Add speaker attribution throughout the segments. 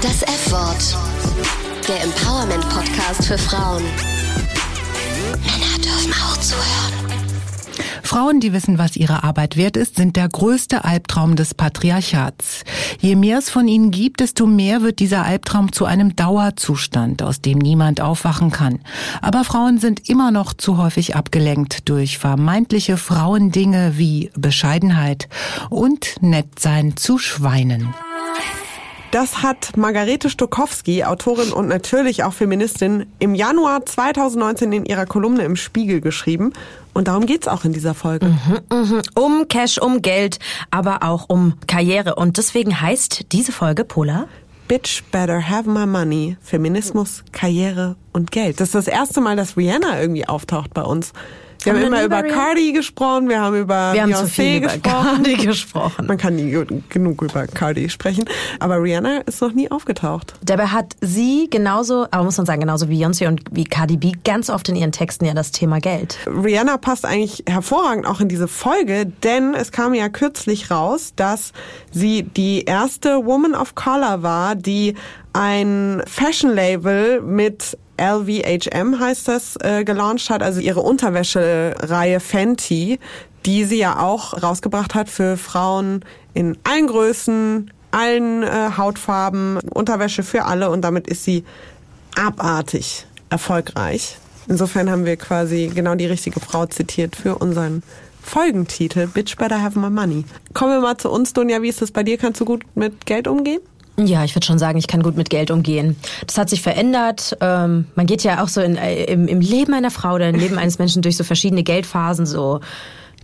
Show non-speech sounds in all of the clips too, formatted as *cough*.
Speaker 1: Das F-Wort. Der Empowerment-Podcast für Frauen. Männer dürfen auch zuhören.
Speaker 2: Frauen, die wissen, was ihre Arbeit wert ist, sind der größte Albtraum des Patriarchats. Je mehr es von ihnen gibt, desto mehr wird dieser Albtraum zu einem Dauerzustand, aus dem niemand aufwachen kann. Aber Frauen sind immer noch zu häufig abgelenkt durch vermeintliche Frauendinge wie Bescheidenheit und Nettsein zu Schweinen.
Speaker 3: Das hat Margarete Stokowski, Autorin und natürlich auch Feministin, im Januar 2019 in ihrer Kolumne im Spiegel geschrieben. Und darum geht's auch in dieser Folge.
Speaker 4: Mhm, mh. Um Cash, um Geld, aber auch um Karriere. Und deswegen heißt diese Folge Pola.
Speaker 3: Bitch better have my money. Feminismus, Karriere und Geld. Das ist das erste Mal, dass Rihanna irgendwie auftaucht bei uns. Wir haben,
Speaker 4: Haben
Speaker 3: immer über
Speaker 4: über
Speaker 3: Cardi gesprochen, wir haben über
Speaker 4: Wir haben zu viel über
Speaker 3: gesprochen.
Speaker 4: Cardi gesprochen.
Speaker 3: Man kann nie genug über Cardi sprechen. Aber Rihanna ist noch nie aufgetaucht.
Speaker 4: Dabei hat sie genauso, aber muss man sagen, genauso wie Beyoncé und wie Cardi B ganz oft in ihren Texten ja das Thema Geld.
Speaker 3: Rihanna passt eigentlich hervorragend auch in diese Folge, denn es kam ja kürzlich raus, dass sie die erste Woman of Color war, die ein Fashion-Label mit LVHM heißt das, äh, gelauncht hat, also ihre Unterwäschereihe Fenty, die sie ja auch rausgebracht hat für Frauen in allen Größen, allen äh, Hautfarben, Unterwäsche für alle und damit ist sie abartig erfolgreich. Insofern haben wir quasi genau die richtige Frau zitiert für unseren Folgentitel Bitch Better Have My Money. Kommen wir mal zu uns, Dunja. Wie ist das bei dir? Kannst du gut mit Geld umgehen?
Speaker 4: Ja, ich würde schon sagen, ich kann gut mit Geld umgehen. Das hat sich verändert. Ähm, man geht ja auch so in, äh, im, im Leben einer Frau oder im Leben eines Menschen durch so verschiedene Geldphasen, so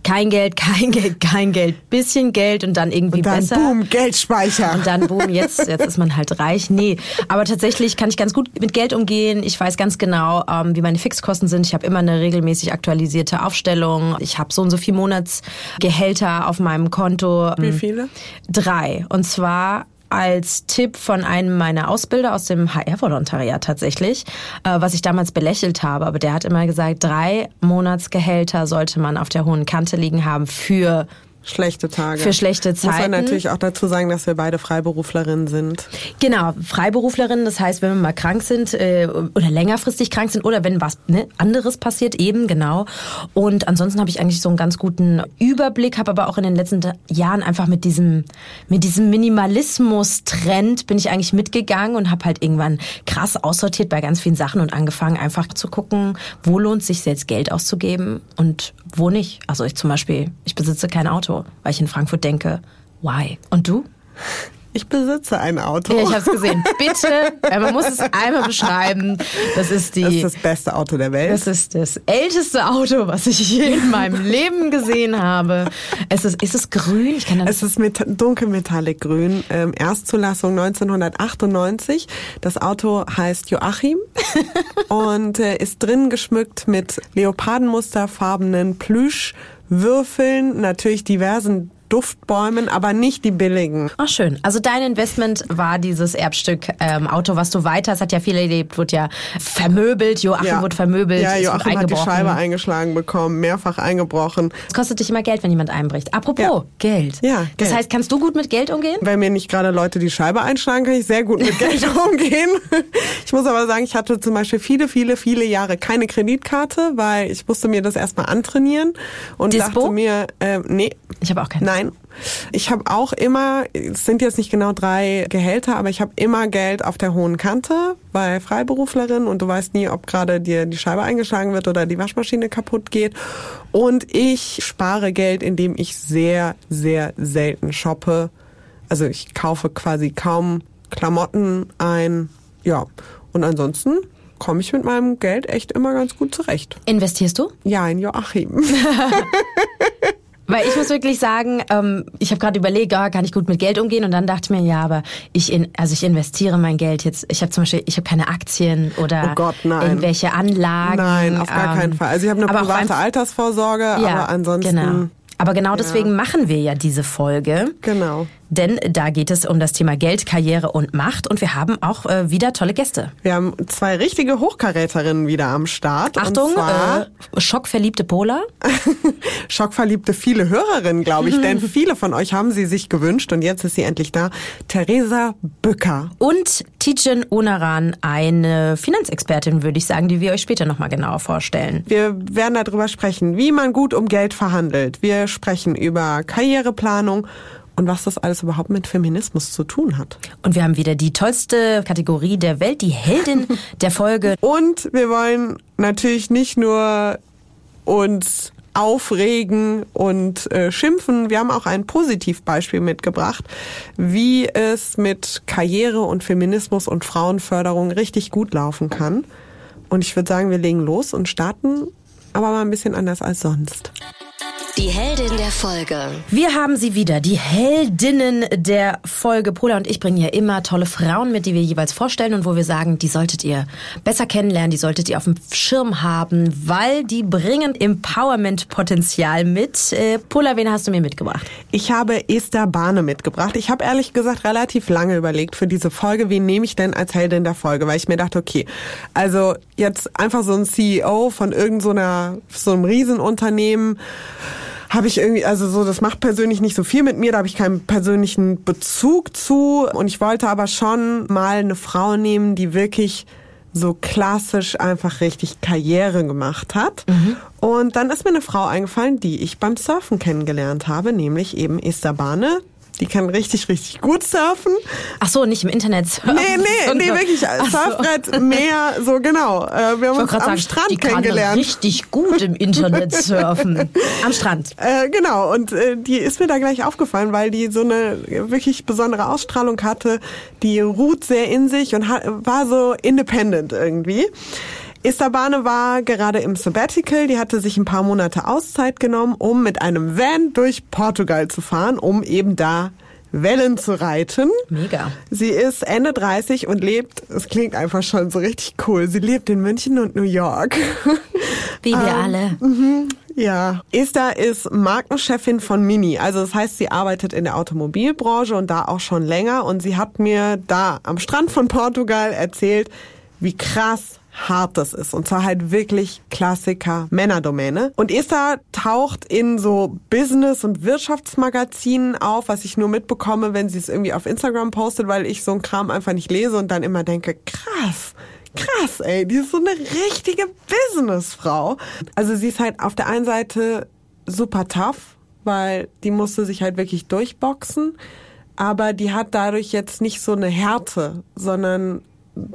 Speaker 4: kein Geld, *laughs* kein Geld, kein Geld, bisschen Geld und dann irgendwie
Speaker 3: Und dann
Speaker 4: besser.
Speaker 3: boom, Geldspeicher.
Speaker 4: Und dann, boom, jetzt, jetzt ist man halt reich. Nee, aber tatsächlich kann ich ganz gut mit Geld umgehen. Ich weiß ganz genau, ähm, wie meine Fixkosten sind. Ich habe immer eine regelmäßig aktualisierte Aufstellung. Ich habe so und so viel Monatsgehälter auf meinem Konto.
Speaker 3: Wie viele?
Speaker 4: Drei. Und zwar als Tipp von einem meiner Ausbilder aus dem HR-Volontariat tatsächlich, äh, was ich damals belächelt habe. Aber der hat immer gesagt, drei Monatsgehälter sollte man auf der hohen Kante liegen haben für
Speaker 3: Schlechte Tage.
Speaker 4: Für schlechte
Speaker 3: Muss man
Speaker 4: Zeiten.
Speaker 3: natürlich auch dazu sagen, dass wir beide Freiberuflerinnen sind.
Speaker 4: Genau, Freiberuflerinnen, das heißt, wenn wir mal krank sind äh, oder längerfristig krank sind oder wenn was ne, anderes passiert, eben genau. Und ansonsten habe ich eigentlich so einen ganz guten Überblick, habe aber auch in den letzten Jahren einfach mit diesem mit diesem Minimalismus-Trend bin ich eigentlich mitgegangen und habe halt irgendwann krass aussortiert bei ganz vielen Sachen und angefangen einfach zu gucken, wo lohnt sich jetzt Geld auszugeben und wo nicht. Also ich zum Beispiel, ich besitze kein Auto, weil ich in Frankfurt denke, why? Und du?
Speaker 3: Ich besitze ein Auto.
Speaker 4: Ja, ich habe es gesehen. Bitte, weil man muss es einmal beschreiben. Das ist die.
Speaker 3: das ist das beste Auto der Welt.
Speaker 4: Das ist das älteste Auto, was ich je in meinem Leben gesehen habe. Es ist, ist es grün? Ich kann
Speaker 3: Es ist mit dunkelmetallic grün, ähm, Erstzulassung 1998. Das Auto heißt Joachim *laughs* und äh, ist drin geschmückt mit leopardenmusterfarbenen Plüschwürfeln, natürlich diversen Duftbäumen, aber nicht die billigen.
Speaker 4: Ach schön. Also dein Investment war dieses Erbstück ähm, Auto, was du weiter, es hat ja viel erlebt, wurde ja vermöbelt, Joachim wurde vermöbelt,
Speaker 3: Ja, Joachim hat die. Scheibe eingeschlagen bekommen, mehrfach eingebrochen.
Speaker 4: Es kostet dich immer Geld, wenn jemand einbricht. Apropos,
Speaker 3: Ja.
Speaker 4: Geld.
Speaker 3: Ja,
Speaker 4: Das
Speaker 3: Geld.
Speaker 4: heißt, kannst du gut mit Geld umgehen?
Speaker 3: Wenn mir nicht gerade Leute die Scheibe einschlagen, kann ich sehr gut mit Geld *laughs* umgehen. Ich muss aber sagen, ich hatte zum Beispiel viele, viele, viele Jahre keine Kreditkarte, weil ich musste mir das erstmal antrainieren und
Speaker 4: Dispo?
Speaker 3: dachte mir, äh, nee,
Speaker 4: Ich habe auch keine.
Speaker 3: nein. Ich habe auch immer, es sind jetzt nicht genau drei Gehälter, aber ich habe immer Geld auf der hohen Kante bei Freiberuflerinnen und du weißt nie, ob gerade dir die Scheibe eingeschlagen wird oder die Waschmaschine kaputt geht. Und ich spare Geld, indem ich sehr, sehr selten shoppe. Also ich kaufe quasi kaum Klamotten ein. Ja, und ansonsten komme ich mit meinem Geld echt immer ganz gut zurecht.
Speaker 4: Investierst du?
Speaker 3: Ja, in Joachim. *laughs* *laughs*
Speaker 4: Weil ich muss wirklich sagen, ähm, ich habe gerade überlegt, ah, kann ich gut mit Geld umgehen und dann dachte ich mir, ja, aber ich in, also ich investiere mein Geld jetzt. Ich habe zum Beispiel, ich habe keine Aktien oder
Speaker 3: Oh Gott,
Speaker 4: irgendwelche Anlagen.
Speaker 3: Nein, auf gar
Speaker 4: ähm,
Speaker 3: keinen Fall. Also ich habe eine private
Speaker 4: beim-
Speaker 3: Altersvorsorge,
Speaker 4: ja,
Speaker 3: aber ansonsten
Speaker 4: Genau. Aber genau deswegen machen wir ja diese Folge.
Speaker 3: Genau.
Speaker 4: Denn da geht es um das Thema Geld, Karriere und Macht und wir haben auch äh, wieder tolle Gäste.
Speaker 3: Wir haben zwei richtige Hochkaräterinnen wieder am Start.
Speaker 4: Achtung, äh, schockverliebte Pola. *laughs*
Speaker 3: schockverliebte viele Hörerinnen, glaube ich, denn *laughs* viele von euch haben sie sich gewünscht und jetzt ist sie endlich da. Theresa Bücker.
Speaker 4: Und Tijen Onaran, eine Finanzexpertin, würde ich sagen, die wir euch später nochmal genauer vorstellen.
Speaker 3: Wir werden darüber sprechen, wie man gut um Geld verhandelt. Wir sprechen über Karriereplanung und was das alles überhaupt mit Feminismus zu tun hat.
Speaker 4: Und wir haben wieder die tollste Kategorie der Welt, die Heldin *laughs* der Folge.
Speaker 3: Und wir wollen natürlich nicht nur uns aufregen und äh, schimpfen. Wir haben auch ein Positivbeispiel mitgebracht, wie es mit Karriere und Feminismus und Frauenförderung richtig gut laufen kann. Und ich würde sagen, wir legen los und starten, aber mal ein bisschen anders als sonst.
Speaker 1: Die Heldin der Folge.
Speaker 4: Wir haben sie wieder, die Heldinnen der Folge. Pola und ich bringen hier immer tolle Frauen mit, die wir jeweils vorstellen und wo wir sagen, die solltet ihr besser kennenlernen, die solltet ihr auf dem Schirm haben, weil die bringen Empowerment-Potenzial mit. Äh, Pola, wen hast du mir mitgebracht?
Speaker 3: Ich habe Esther Bahne mitgebracht. Ich habe ehrlich gesagt relativ lange überlegt für diese Folge, wen nehme ich denn als Heldin der Folge, weil ich mir dachte, okay, also jetzt einfach so ein CEO von irgendeiner so, so einem Riesenunternehmen habe ich irgendwie, also so, das macht persönlich nicht so viel mit mir, da habe ich keinen persönlichen Bezug zu. Und ich wollte aber schon mal eine Frau nehmen, die wirklich so klassisch einfach richtig Karriere gemacht hat. Mhm. Und dann ist mir eine Frau eingefallen, die ich beim Surfen kennengelernt habe, nämlich eben Esther Bahne, die kann richtig, richtig gut surfen.
Speaker 4: Ach so, nicht im Internet surfen.
Speaker 3: Nee, nee, nee, wirklich. Surfbrett, so. Meer, so genau. Äh, wir haben uns am sagen, Strand
Speaker 4: die
Speaker 3: kennengelernt.
Speaker 4: Kann richtig gut im Internet *laughs* surfen. am Strand.
Speaker 3: Äh, genau, und äh, die ist mir da gleich aufgefallen, weil die so eine wirklich besondere Ausstrahlung hatte. Die ruht sehr in sich und hat, war so independent irgendwie. Istabane war gerade im Sabbatical, die hatte sich ein paar Monate Auszeit genommen, um mit einem Van durch Portugal zu fahren, um eben da Wellen zu reiten.
Speaker 4: Mega.
Speaker 3: Sie ist Ende 30 und lebt, es klingt einfach schon so richtig cool, sie lebt in München und New York.
Speaker 4: Wie wir ähm, alle.
Speaker 3: Mhm, ja. Esther ist Markenchefin von Mini. Also das heißt, sie arbeitet in der Automobilbranche und da auch schon länger. Und sie hat mir da am Strand von Portugal erzählt, wie krass hart das ist. Und zwar halt wirklich Klassiker Männerdomäne. Und Esther taucht in so Business- und Wirtschaftsmagazinen auf, was ich nur mitbekomme, wenn sie es irgendwie auf Instagram postet, weil ich so ein Kram einfach nicht lese und dann immer denke, krass. Krass, ey, die ist so eine richtige Businessfrau. Also sie ist halt auf der einen Seite super tough, weil die musste sich halt wirklich durchboxen, aber die hat dadurch jetzt nicht so eine Härte, sondern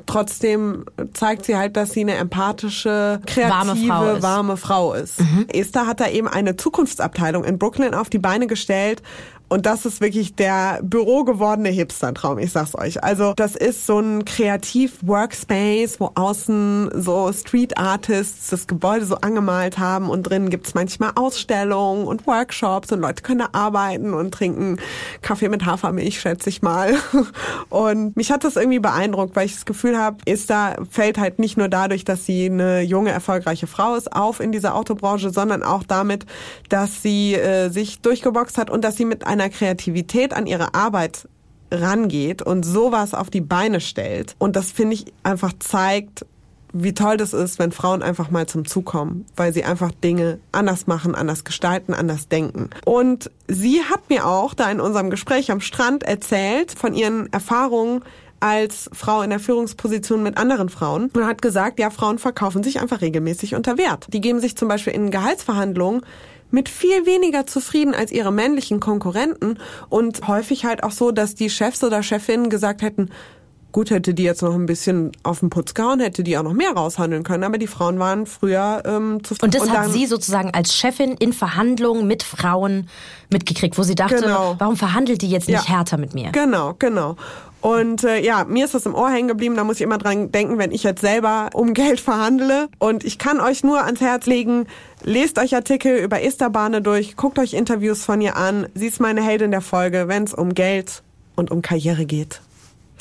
Speaker 3: trotzdem zeigt sie halt, dass sie eine empathische, kreative, warme Frau ist. Warme Frau ist. Mhm. Esther hat da eben eine Zukunftsabteilung in Brooklyn auf die Beine gestellt und das ist wirklich der Büro gewordene Hipster-Traum, ich sag's euch. Also das ist so ein Kreativ-Workspace, wo außen so Street-Artists das Gebäude so angemalt haben und drin gibt's manchmal Ausstellungen und Workshops und Leute können da arbeiten und trinken Kaffee mit Hafermilch, schätze ich mal. *laughs* Und mich hat das irgendwie beeindruckt, weil ich das Gefühl habe, Esther fällt halt nicht nur dadurch, dass sie eine junge, erfolgreiche Frau ist, auf in dieser Autobranche, sondern auch damit, dass sie äh, sich durchgeboxt hat und dass sie mit einer seiner Kreativität an ihre Arbeit rangeht und sowas auf die Beine stellt. Und das finde ich einfach zeigt, wie toll das ist, wenn Frauen einfach mal zum Zug kommen, weil sie einfach Dinge anders machen, anders gestalten, anders denken. Und sie hat mir auch da in unserem Gespräch am Strand erzählt von ihren Erfahrungen als Frau in der Führungsposition mit anderen Frauen und hat gesagt, ja, Frauen verkaufen sich einfach regelmäßig unter Wert. Die geben sich zum Beispiel in Gehaltsverhandlungen mit viel weniger zufrieden als ihre männlichen Konkurrenten und häufig halt auch so, dass die Chefs oder Chefinnen gesagt hätten, Gut, hätte die jetzt noch ein bisschen auf den Putz gehauen, hätte die auch noch mehr raushandeln können, aber die Frauen waren früher ähm,
Speaker 4: zufrieden. Und das und hat sie sozusagen als Chefin in Verhandlungen mit Frauen mitgekriegt, wo sie dachte, genau. warum verhandelt die jetzt nicht ja. härter mit mir?
Speaker 3: Genau, genau. Und äh, ja, mir ist das im Ohr hängen geblieben. Da muss ich immer dran denken, wenn ich jetzt selber um Geld verhandle. Und ich kann euch nur ans Herz legen, lest euch Artikel über Esther Bahne durch, guckt euch Interviews von ihr an. Sie ist meine Heldin der Folge, wenn es um Geld und um Karriere geht.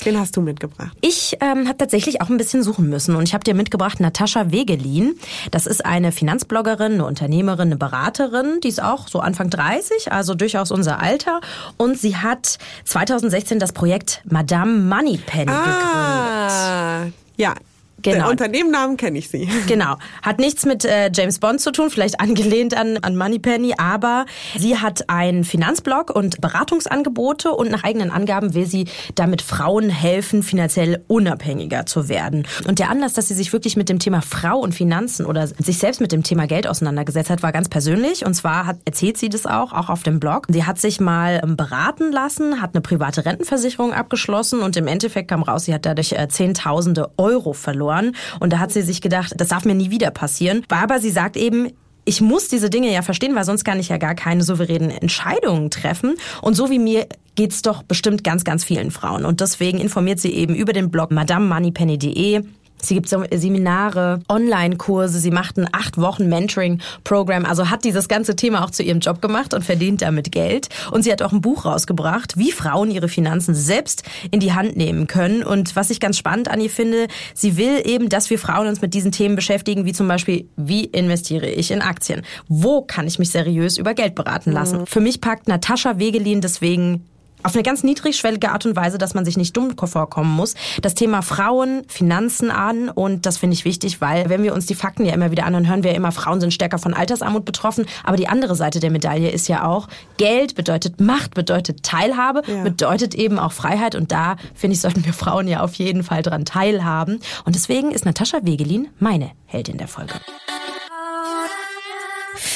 Speaker 3: Den hast du mitgebracht.
Speaker 4: Ich ähm, habe tatsächlich auch ein bisschen suchen müssen und ich habe dir mitgebracht Natascha Wegelin. Das ist eine Finanzbloggerin, eine Unternehmerin, eine Beraterin. Die ist auch so Anfang 30, also durchaus unser Alter. Und sie hat 2016 das Projekt Madame Moneypenny
Speaker 3: ah,
Speaker 4: gegründet.
Speaker 3: Ja, Genau. Der Unternehmennamen kenne ich sie. *laughs*
Speaker 4: Genau. Hat nichts mit äh, James Bond zu tun, vielleicht angelehnt an, an Moneypenny, aber sie hat einen Finanzblog und Beratungsangebote und nach eigenen Angaben will sie damit Frauen helfen, finanziell unabhängiger zu werden. Und der Anlass, dass sie sich wirklich mit dem Thema Frau und Finanzen oder sich selbst mit dem Thema Geld auseinandergesetzt hat, war ganz persönlich. Und zwar hat, erzählt sie das auch, auch auf dem Blog. Sie hat sich mal ähm, beraten lassen, hat eine private Rentenversicherung abgeschlossen und im Endeffekt kam raus, sie hat dadurch äh, Zehntausende Euro verloren verloren. Und da hat sie sich gedacht, das darf mir nie wieder passieren. Aber sie sagt eben, ich muss diese Dinge ja verstehen, weil sonst kann ich ja gar keine souveränen Entscheidungen treffen. Und so wie mir geht's doch bestimmt ganz, ganz vielen Frauen. Und deswegen informiert sie eben über den Blog madamemoneypenny.de Sie gibt Seminare, Online-Kurse, sie macht ein acht Wochen Mentoring-Programm, also hat dieses ganze Thema auch zu ihrem Job gemacht und verdient damit Geld. Und sie hat auch ein Buch rausgebracht, wie Frauen ihre Finanzen selbst in die Hand nehmen können. Und was ich ganz spannend an ihr finde, sie will eben, dass wir Frauen uns mit diesen Themen beschäftigen, wie zum Beispiel, wie investiere ich in Aktien? Wo kann ich mich seriös über Geld beraten lassen? Mhm. Für mich packt Natascha Wegelin deswegen auf eine ganz niedrigschwellige Art und Weise, dass man sich nicht dumm vorkommen muss. Das Thema Frauen, Finanzen an und das finde ich wichtig, weil wenn wir uns die Fakten ja immer wieder anhören, hören wir ja immer, Frauen sind stärker von Altersarmut betroffen. Aber die andere Seite der Medaille ist ja auch, Geld bedeutet Macht, bedeutet Teilhabe, ja. bedeutet eben auch Freiheit und da finde ich, sollten wir Frauen ja auf jeden Fall dran teilhaben. Und deswegen ist Natascha Wegelin meine Heldin der Folge.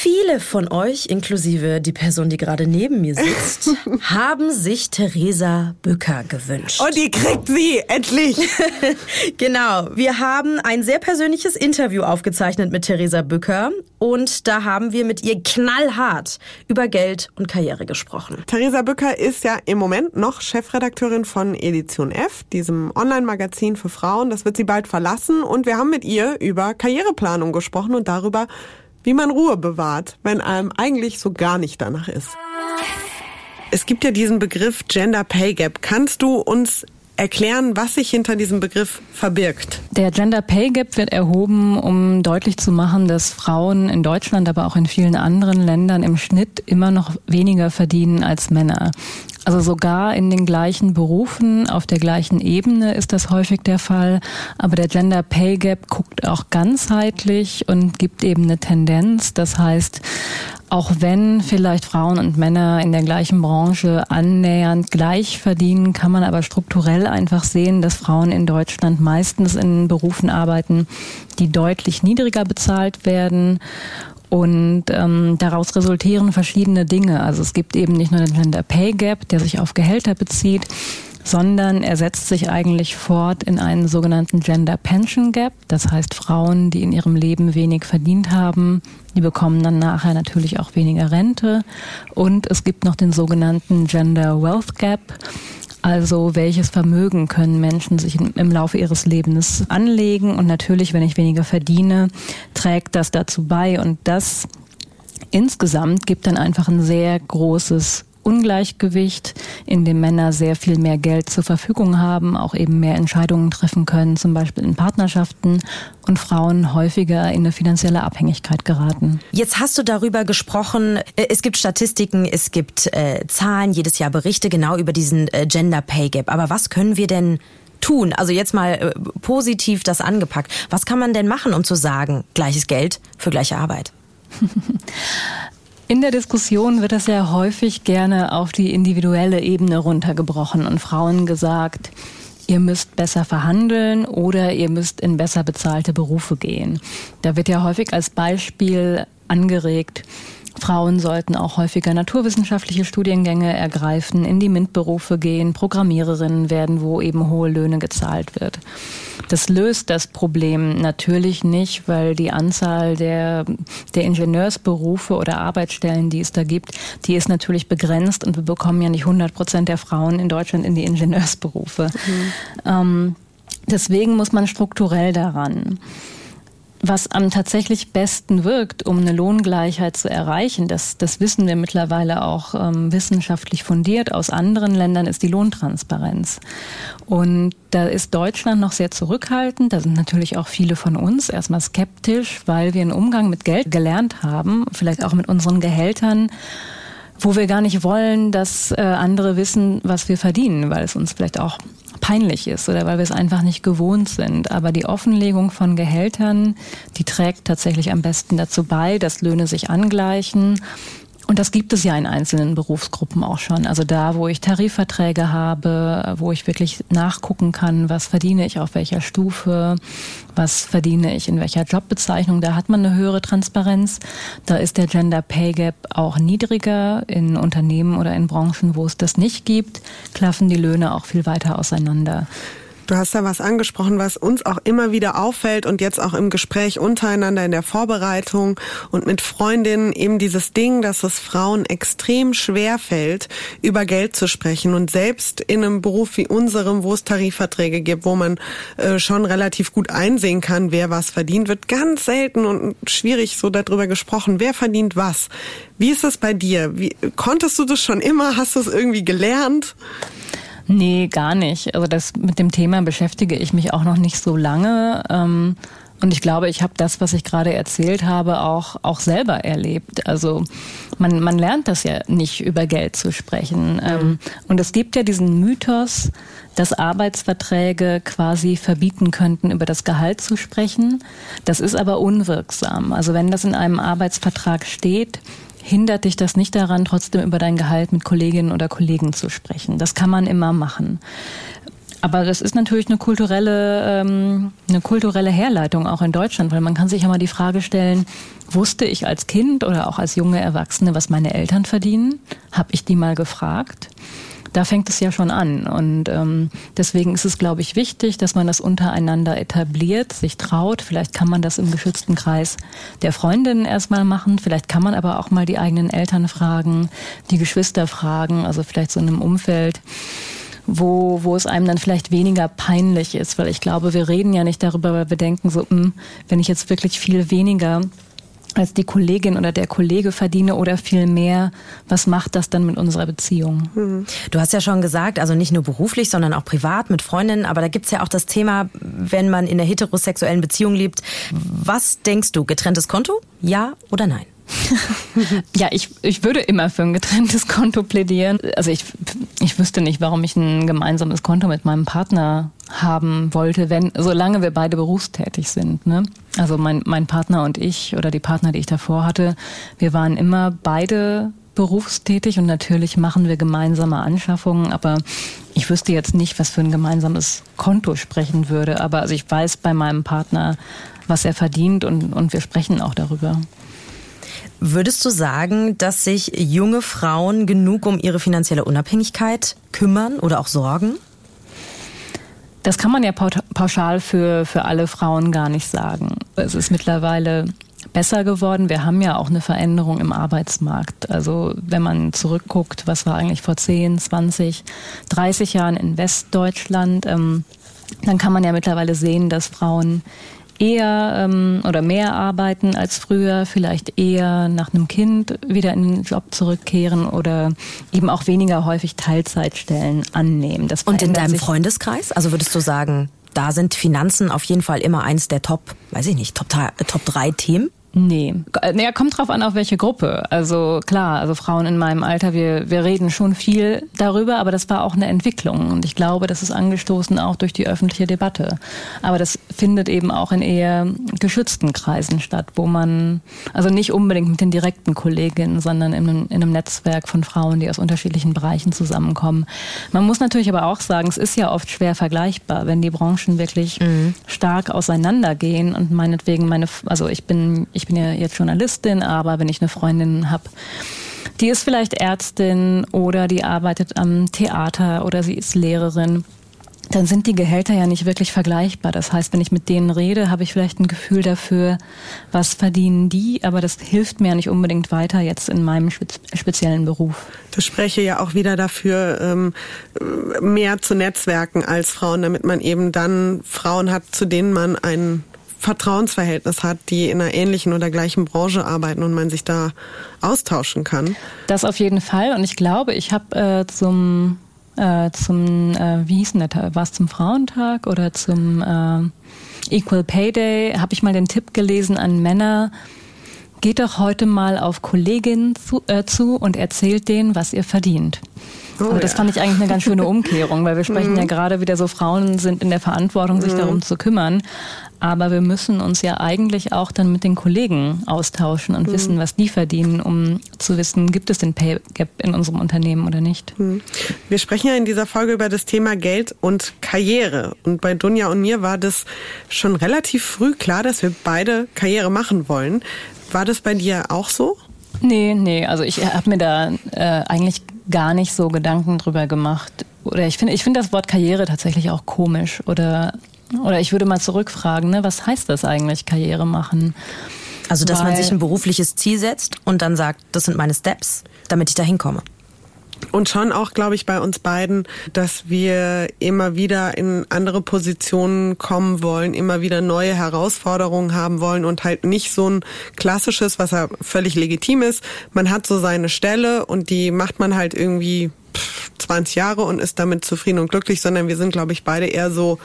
Speaker 4: Viele von euch, inklusive die Person, die gerade neben mir sitzt, *laughs* haben sich Theresa Bücker gewünscht.
Speaker 3: Und die kriegt sie, endlich! *laughs*
Speaker 4: genau. Wir haben ein sehr persönliches Interview aufgezeichnet mit Theresa Bücker und da haben wir mit ihr knallhart über Geld und Karriere gesprochen.
Speaker 3: Theresa Bücker ist ja im Moment noch Chefredakteurin von Edition F, diesem Online-Magazin für Frauen. Das wird sie bald verlassen und wir haben mit ihr über Karriereplanung gesprochen und darüber, wie man Ruhe bewahrt, wenn einem eigentlich so gar nicht danach ist. Es gibt ja diesen Begriff Gender Pay Gap. Kannst du uns erklären, was sich hinter diesem Begriff verbirgt?
Speaker 5: Der Gender Pay Gap wird erhoben, um deutlich zu machen, dass Frauen in Deutschland, aber auch in vielen anderen Ländern im Schnitt immer noch weniger verdienen als Männer. Also sogar in den gleichen Berufen, auf der gleichen Ebene ist das häufig der Fall. Aber der Gender Pay Gap guckt auch ganzheitlich und gibt eben eine Tendenz. Das heißt, auch wenn vielleicht Frauen und Männer in der gleichen Branche annähernd gleich verdienen, kann man aber strukturell einfach sehen, dass Frauen in Deutschland meistens in Berufen arbeiten, die deutlich niedriger bezahlt werden und ähm, daraus resultieren verschiedene Dinge. Also es gibt eben nicht nur den Gender Pay Gap, der sich auf Gehälter bezieht, sondern er setzt sich eigentlich fort in einen sogenannten Gender Pension Gap. Das heißt, Frauen, die in ihrem Leben wenig verdient haben, die bekommen dann nachher natürlich auch weniger Rente. Und es gibt noch den sogenannten Gender Wealth Gap. Also welches Vermögen können Menschen sich im Laufe ihres Lebens anlegen? Und natürlich, wenn ich weniger verdiene, trägt das dazu bei. Und das insgesamt gibt dann einfach ein sehr großes Ungleichgewicht, in dem Männer sehr viel mehr Geld zur Verfügung haben, auch eben mehr Entscheidungen treffen können, zum Beispiel in Partnerschaften und Frauen häufiger in eine finanzielle Abhängigkeit geraten.
Speaker 4: Jetzt hast du darüber gesprochen, äh, es gibt Statistiken, es gibt äh, Zahlen, jedes Jahr Berichte genau über diesen äh, Gender Pay Gap. Aber was können wir denn tun? Also jetzt mal äh, positiv das angepackt. Was kann man denn machen, um zu sagen, gleiches Geld für gleiche Arbeit? *laughs*
Speaker 5: In der Diskussion wird das ja häufig gerne auf die individuelle Ebene runtergebrochen und Frauen gesagt, ihr müsst besser verhandeln oder ihr müsst in besser bezahlte Berufe gehen. Da wird ja häufig als Beispiel angeregt, Frauen sollten auch häufiger naturwissenschaftliche Studiengänge ergreifen, in die MINT-Berufe gehen, Programmiererinnen werden, wo eben hohe Löhne gezahlt wird. Das löst das Problem natürlich nicht, weil die Anzahl der, der Ingenieursberufe oder Arbeitsstellen, die es da gibt, die ist natürlich begrenzt und wir bekommen ja nicht 100 Prozent der Frauen in Deutschland in die Ingenieursberufe. Mhm. Ähm, deswegen muss man strukturell daran. Was am tatsächlich besten wirkt, um eine Lohngleichheit zu erreichen, das, das wissen wir mittlerweile auch ähm, wissenschaftlich fundiert aus anderen Ländern, ist die Lohntransparenz. Und da ist Deutschland noch sehr zurückhaltend. Da sind natürlich auch viele von uns erstmal skeptisch, weil wir einen Umgang mit Geld gelernt haben, vielleicht auch mit unseren Gehältern wo wir gar nicht wollen, dass äh, andere wissen, was wir verdienen, weil es uns vielleicht auch peinlich ist oder weil wir es einfach nicht gewohnt sind. Aber die Offenlegung von Gehältern, die trägt tatsächlich am besten dazu bei, dass Löhne sich angleichen und das gibt es ja in einzelnen Berufsgruppen auch schon. Also da, wo ich Tarifverträge habe, wo ich wirklich nachgucken kann, was verdiene ich auf welcher Stufe, was verdiene ich in welcher Jobbezeichnung, da hat man eine höhere Transparenz. Da ist der Gender Pay Gap auch niedriger. In Unternehmen oder in Branchen, wo es das nicht gibt, klaffen die Löhne auch viel weiter auseinander.
Speaker 3: Du hast da was angesprochen, was uns auch immer wieder auffällt und jetzt auch im Gespräch untereinander in der Vorbereitung und mit Freundinnen eben dieses Ding, dass es Frauen extrem schwer fällt, über Geld zu sprechen und selbst in einem Beruf wie unserem, wo es Tarifverträge gibt, wo man äh, schon relativ gut einsehen kann, wer was verdient, wird ganz selten und schwierig so darüber gesprochen, wer verdient was. Wie ist das bei dir? Wie, konntest du das schon immer? Hast du es irgendwie gelernt?
Speaker 5: Nee, gar nicht. Also das mit dem Thema beschäftige ich mich auch noch nicht so lange. Ähm, und ich glaube, ich habe das, was ich gerade erzählt habe, auch, auch selber erlebt. Also man, man lernt das ja nicht, über Geld zu sprechen. Mhm. Und es gibt ja diesen Mythos, dass Arbeitsverträge quasi verbieten könnten, über das Gehalt zu sprechen. Das ist aber unwirksam. Also wenn das in einem Arbeitsvertrag steht, hindert dich das nicht daran, trotzdem über dein Gehalt mit Kolleginnen oder Kollegen zu sprechen. Das kann man immer machen. Aber das ist natürlich eine kulturelle, ähm, eine kulturelle Herleitung auch in Deutschland, weil man kann sich ja mal die Frage stellen, wusste ich als Kind oder auch als junge Erwachsene, was meine Eltern verdienen? Habe ich die mal gefragt? Da fängt es ja schon an. Und ähm, deswegen ist es, glaube ich, wichtig, dass man das untereinander etabliert, sich traut. Vielleicht kann man das im geschützten Kreis der Freundinnen erstmal machen. Vielleicht kann man aber auch mal die eigenen Eltern fragen, die Geschwister fragen, also vielleicht so in einem Umfeld wo, wo es einem dann vielleicht weniger peinlich ist, weil ich glaube, wir reden ja nicht darüber, weil wir denken so, mh, hm, wenn ich jetzt wirklich viel weniger als die Kollegin oder der Kollege verdiene oder viel mehr. Was macht das dann mit unserer Beziehung?
Speaker 4: Mhm. Du hast ja schon gesagt, also nicht nur beruflich, sondern auch privat mit Freundinnen. Aber da gibt's ja auch das Thema, wenn man in der heterosexuellen Beziehung lebt. Was denkst du? Getrenntes Konto? Ja oder nein? *laughs*
Speaker 5: ja, ich, ich würde immer für ein getrenntes Konto plädieren. Also ich, ich wüsste nicht, warum ich ein gemeinsames Konto mit meinem Partner haben wollte, wenn, solange wir beide berufstätig sind. Ne? Also mein, mein Partner und ich oder die Partner, die ich davor hatte, wir waren immer beide berufstätig und natürlich machen wir gemeinsame Anschaffungen, aber ich wüsste jetzt nicht, was für ein gemeinsames Konto sprechen würde. Aber also ich weiß bei meinem Partner, was er verdient und, und wir sprechen auch darüber.
Speaker 4: Würdest du sagen, dass sich junge Frauen genug um ihre finanzielle Unabhängigkeit kümmern oder auch sorgen?
Speaker 5: Das kann man ja pauschal für, für alle Frauen gar nicht sagen. Es ist mittlerweile besser geworden. Wir haben ja auch eine Veränderung im Arbeitsmarkt. Also wenn man zurückguckt, was war eigentlich vor 10, 20, 30 Jahren in Westdeutschland, ähm, dann kann man ja mittlerweile sehen, dass Frauen eher ähm, oder mehr arbeiten als früher, vielleicht eher nach einem Kind wieder in den Job zurückkehren oder eben auch weniger häufig Teilzeitstellen annehmen.
Speaker 4: Das Und in deinem Freundeskreis? Also würdest du sagen, da sind Finanzen auf jeden Fall immer eins der Top, weiß ich nicht, Top, Top drei Themen?
Speaker 5: Nee. Naja, kommt drauf an, auf welche Gruppe. Also klar, also Frauen in meinem Alter, wir, wir reden schon viel darüber, aber das war auch eine Entwicklung. Und ich glaube, das ist angestoßen auch durch die öffentliche Debatte. Aber das findet eben auch in eher geschützten Kreisen statt, wo man, also nicht unbedingt mit den direkten Kolleginnen, sondern in einem, in einem Netzwerk von Frauen, die aus unterschiedlichen Bereichen zusammenkommen. Man muss natürlich aber auch sagen, es ist ja oft schwer vergleichbar, wenn die Branchen wirklich mhm. stark auseinandergehen und meinetwegen meine, also ich bin, ich ich bin ja jetzt Journalistin, aber wenn ich eine Freundin habe, die ist vielleicht Ärztin oder die arbeitet am Theater oder sie ist Lehrerin, dann sind die Gehälter ja nicht wirklich vergleichbar. Das heißt, wenn ich mit denen rede, habe ich vielleicht ein Gefühl dafür, was verdienen die, aber das hilft mir nicht unbedingt weiter jetzt in meinem speziellen Beruf.
Speaker 3: Das spreche ja auch wieder dafür, ähm, mehr zu Netzwerken als Frauen, damit man eben dann Frauen hat, zu denen man einen Vertrauensverhältnis hat, die in einer ähnlichen oder gleichen Branche arbeiten und man sich da austauschen kann.
Speaker 5: Das auf jeden Fall. Und ich glaube, ich habe äh, zum äh, zum, äh, wie hieß denn der war es zum Frauentag oder zum äh, Equal Pay Day, habe ich mal den Tipp gelesen an Männer, geht doch heute mal auf Kolleginnen zu, äh, zu und erzählt denen, was ihr verdient. Oh, Aber das ja. fand ich eigentlich eine ganz schöne *laughs* Umkehrung, weil wir sprechen mhm. ja gerade wieder so, Frauen sind in der Verantwortung, sich mhm. darum zu kümmern. Aber wir müssen uns ja eigentlich auch dann mit den Kollegen austauschen und mhm. wissen, was die verdienen, um zu wissen, gibt es den Pay Gap in unserem Unternehmen oder nicht. Mhm.
Speaker 3: Wir sprechen ja in dieser Folge über das Thema Geld und Karriere. Und bei Dunja und mir war das schon relativ früh klar, dass wir beide Karriere machen wollen. War das bei dir auch so?
Speaker 5: Nee, nee, also ich habe mir da äh, eigentlich gar nicht so Gedanken drüber gemacht. Oder ich finde ich finde das Wort Karriere tatsächlich auch komisch. Oder, oder ich würde mal zurückfragen, ne, was heißt das eigentlich, Karriere machen?
Speaker 4: Also, dass Weil, man sich ein berufliches Ziel setzt und dann sagt, das sind meine Steps, damit ich da hinkomme.
Speaker 3: Und schon auch, glaube ich, bei uns beiden, dass wir immer wieder in andere Positionen kommen wollen, immer wieder neue Herausforderungen haben wollen und halt nicht so ein klassisches, was ja völlig legitim ist. Man hat so seine Stelle und die macht man halt irgendwie 20 Jahre und ist damit zufrieden und glücklich, sondern wir sind, glaube ich, beide eher so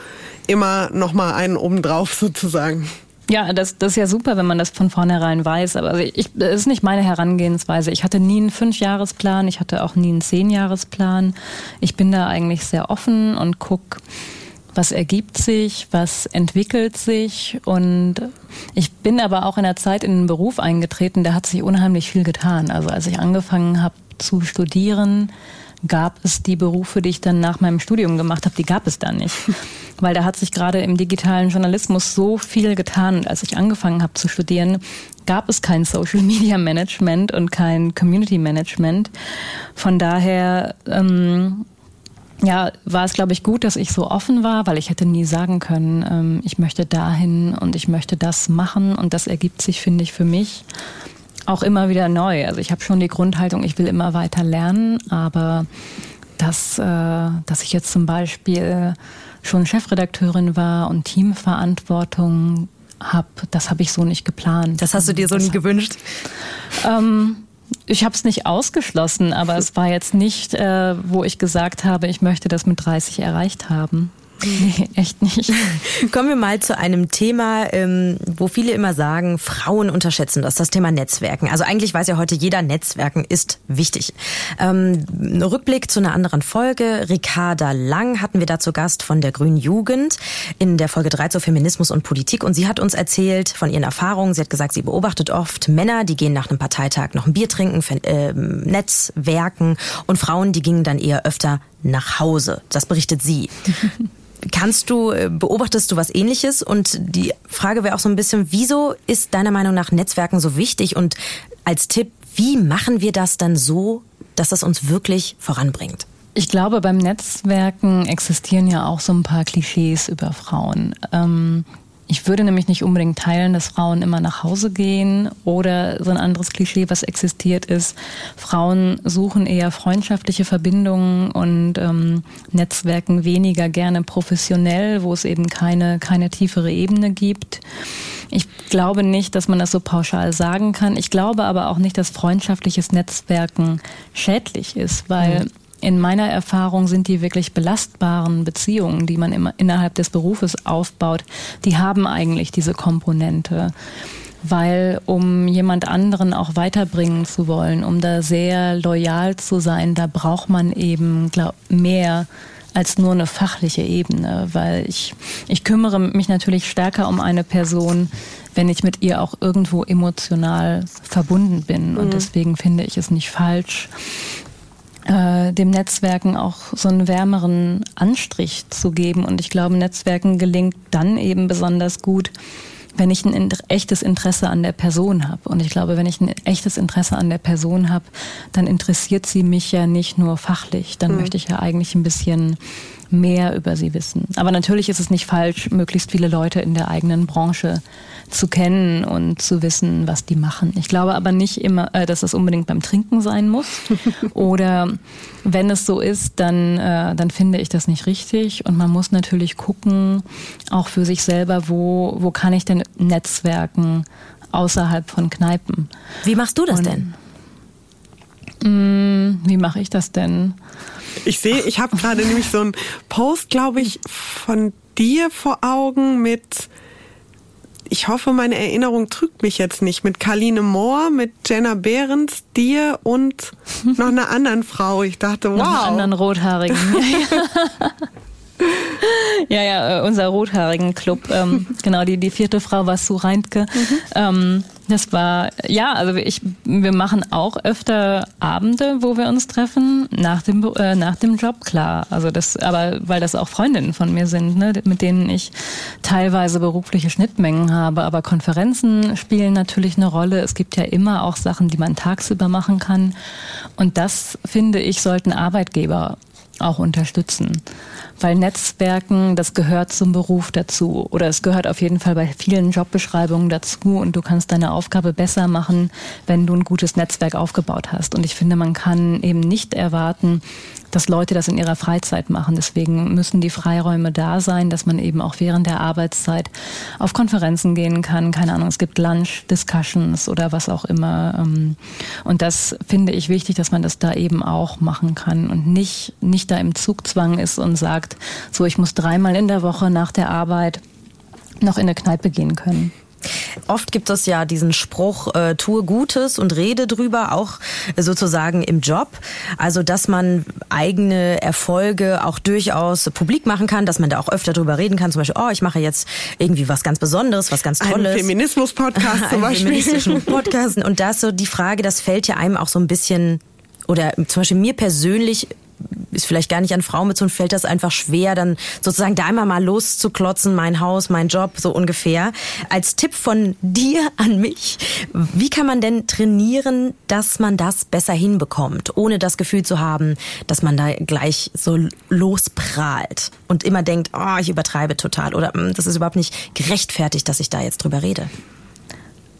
Speaker 3: immer noch mal einen obendrauf *laughs* sozusagen.
Speaker 5: Ja, das, das ist ja super, wenn man das von vornherein weiß. Aber also ich, das ist nicht meine Herangehensweise. Ich hatte nie einen Fünfjahresplan, ich hatte auch nie einen Zehnjahresplan. Ich bin da eigentlich sehr offen und guck, was ergibt sich, was entwickelt sich. Und ich bin aber auch in der Zeit in den Beruf eingetreten, da hat sich unheimlich viel getan. Also als ich angefangen habe zu studieren, gab es die Berufe, die ich dann nach meinem Studium gemacht habe, die gab es da nicht. *laughs* Weil da hat sich gerade im digitalen Journalismus so viel getan. Und als ich angefangen habe zu studieren, gab es kein Social Media Management und kein Community Management. Von daher ähm, ja, war es, glaube ich, gut, dass ich so offen war, weil ich hätte nie sagen können, ähm, ich möchte dahin und ich möchte das machen und das ergibt sich, finde ich, für mich auch immer wieder neu. Also ich habe schon die Grundhaltung, ich will immer weiter lernen, aber dass, äh, dass ich jetzt zum Beispiel schon Chefredakteurin war und Teamverantwortung habe, das habe ich so nicht geplant.
Speaker 4: Das hast du dir so das nie gewünscht?
Speaker 5: Ähm, ich habe es nicht ausgeschlossen, aber *laughs* es war jetzt nicht, äh, wo ich gesagt habe, ich möchte das mit 30 erreicht haben. Nee, echt nicht. *laughs*
Speaker 4: Kommen wir mal zu einem Thema, ähm, wo viele immer sagen, Frauen unterschätzen das, das Thema Netzwerken. Also eigentlich weiß ja heute jeder, Netzwerken ist wichtig. Ähm, Rückblick zu einer anderen Folge. Ricarda Lang hatten wir da zu Gast von der Grünen Jugend in der Folge 3 zu Feminismus und Politik. Und sie hat uns erzählt von ihren Erfahrungen. Sie hat gesagt, sie beobachtet oft Männer, die gehen nach einem Parteitag noch ein Bier trinken, äh, Netzwerken und Frauen, die gingen dann eher öfter nach Hause. Das berichtet sie. *laughs* Kannst du, äh, beobachtest du was ähnliches? Und die Frage wäre auch so ein bisschen, wieso ist deiner Meinung nach Netzwerken so wichtig? Und als Tipp, wie machen wir das dann so, dass das uns wirklich voranbringt?
Speaker 5: Ich glaube, beim Netzwerken existieren ja auch so ein paar Klischees über Frauen. Ähm, ich würde nämlich nicht unbedingt teilen, dass Frauen immer nach Hause gehen oder so ein anderes Klischee, was existiert ist. Frauen suchen eher freundschaftliche Verbindungen und ähm, Netzwerken weniger gerne professionell, wo es eben keine, keine tiefere Ebene gibt. Ich glaube nicht, dass man das so pauschal sagen kann. Ich glaube aber auch nicht, dass freundschaftliches Netzwerken schädlich ist, weil mhm in meiner Erfahrung sind die wirklich belastbaren Beziehungen, die man immer innerhalb des Berufes aufbaut, die haben eigentlich diese Komponente. Weil um jemand anderen auch weiterbringen zu wollen, um da sehr loyal zu sein, da braucht man eben glaub, mehr als nur eine fachliche Ebene, weil ich, ich kümmere mich natürlich stärker um eine Person, wenn ich mit ihr auch irgendwo emotional verbunden bin. Und mhm. deswegen finde ich es nicht falsch, äh, dem Netzwerken auch so einen wärmeren Anstrich zu geben. Und ich glaube, Netzwerken gelingt dann eben besonders gut, wenn ich ein echtes Interesse an der Person habe. Und ich glaube, wenn ich ein echtes Interesse an der Person habe, dann interessiert sie mich ja nicht nur fachlich. Dann mhm. möchte ich ja eigentlich ein bisschen mehr über sie wissen. Aber natürlich ist es nicht falsch, möglichst viele Leute in der eigenen Branche zu kennen und zu wissen, was die machen. Ich glaube aber nicht immer, äh, dass es unbedingt beim Trinken sein muss. *laughs* Oder wenn es so ist, dann, äh, dann finde ich das nicht richtig. Und man muss natürlich gucken, auch für sich selber, wo, wo kann ich denn Netzwerken außerhalb von Kneipen.
Speaker 4: Wie machst du das und, denn?
Speaker 5: Mh, mm, wie mache ich das denn?
Speaker 3: Ich sehe, ich habe *laughs* gerade nämlich so einen Post, glaube ich, von dir vor Augen mit, ich hoffe, meine Erinnerung trügt mich jetzt nicht, mit Karline Mohr, mit Jenna Behrens, dir und noch einer anderen Frau. Ich dachte, wow. Noch
Speaker 5: einen anderen Rothaarigen. *laughs* *laughs* *laughs* ja, ja, äh, unser rothaarigen Club. Ähm, *laughs* genau, die, die vierte Frau war Sue Reintke. Mhm. Ähm, das war, ja, also ich, wir machen auch öfter Abende, wo wir uns treffen, nach dem, äh, nach dem Job, klar. Also das, aber weil das auch Freundinnen von mir sind, ne, mit denen ich teilweise berufliche Schnittmengen habe. Aber Konferenzen spielen natürlich eine Rolle. Es gibt ja immer auch Sachen, die man tagsüber machen kann. Und das, finde ich, sollten Arbeitgeber auch unterstützen. Weil Netzwerken, das gehört zum Beruf dazu oder es gehört auf jeden Fall bei vielen Jobbeschreibungen dazu und du kannst deine Aufgabe besser machen, wenn du ein gutes Netzwerk aufgebaut hast. Und ich finde, man kann eben nicht erwarten, dass Leute das in ihrer Freizeit machen. Deswegen müssen die Freiräume da sein, dass man eben auch während der Arbeitszeit auf Konferenzen gehen kann. Keine Ahnung, es gibt Lunch-Discussions oder was auch immer. Ähm, und das finde ich wichtig, dass man das da eben auch machen kann und nicht, nicht da im Zugzwang ist und sagt, so, ich muss dreimal in der Woche nach der Arbeit noch in eine Kneipe gehen können.
Speaker 4: Oft gibt es ja diesen Spruch, äh, tue Gutes und rede drüber, auch sozusagen im Job. Also, dass man eigene Erfolge auch durchaus publik machen kann, dass man da auch öfter drüber reden kann. Zum Beispiel, oh, ich mache jetzt irgendwie was ganz Besonderes, was ganz Tolles. *laughs*
Speaker 3: Ein Feminismus-Podcast zum Beispiel.
Speaker 4: feministischen Podcast. Und da ist so die Frage, das fällt ja einem auch so ein bisschen oder zum Beispiel mir persönlich ist vielleicht gar nicht an Frauen bezogen, fällt das einfach schwer, dann sozusagen da einmal mal loszuklotzen, mein Haus, mein Job, so ungefähr. Als Tipp von dir an mich, wie kann man denn trainieren, dass man das besser hinbekommt, ohne das Gefühl zu haben, dass man da gleich so losprahlt und immer denkt, oh, ich übertreibe total oder hm, das ist überhaupt nicht gerechtfertigt, dass ich da jetzt drüber rede?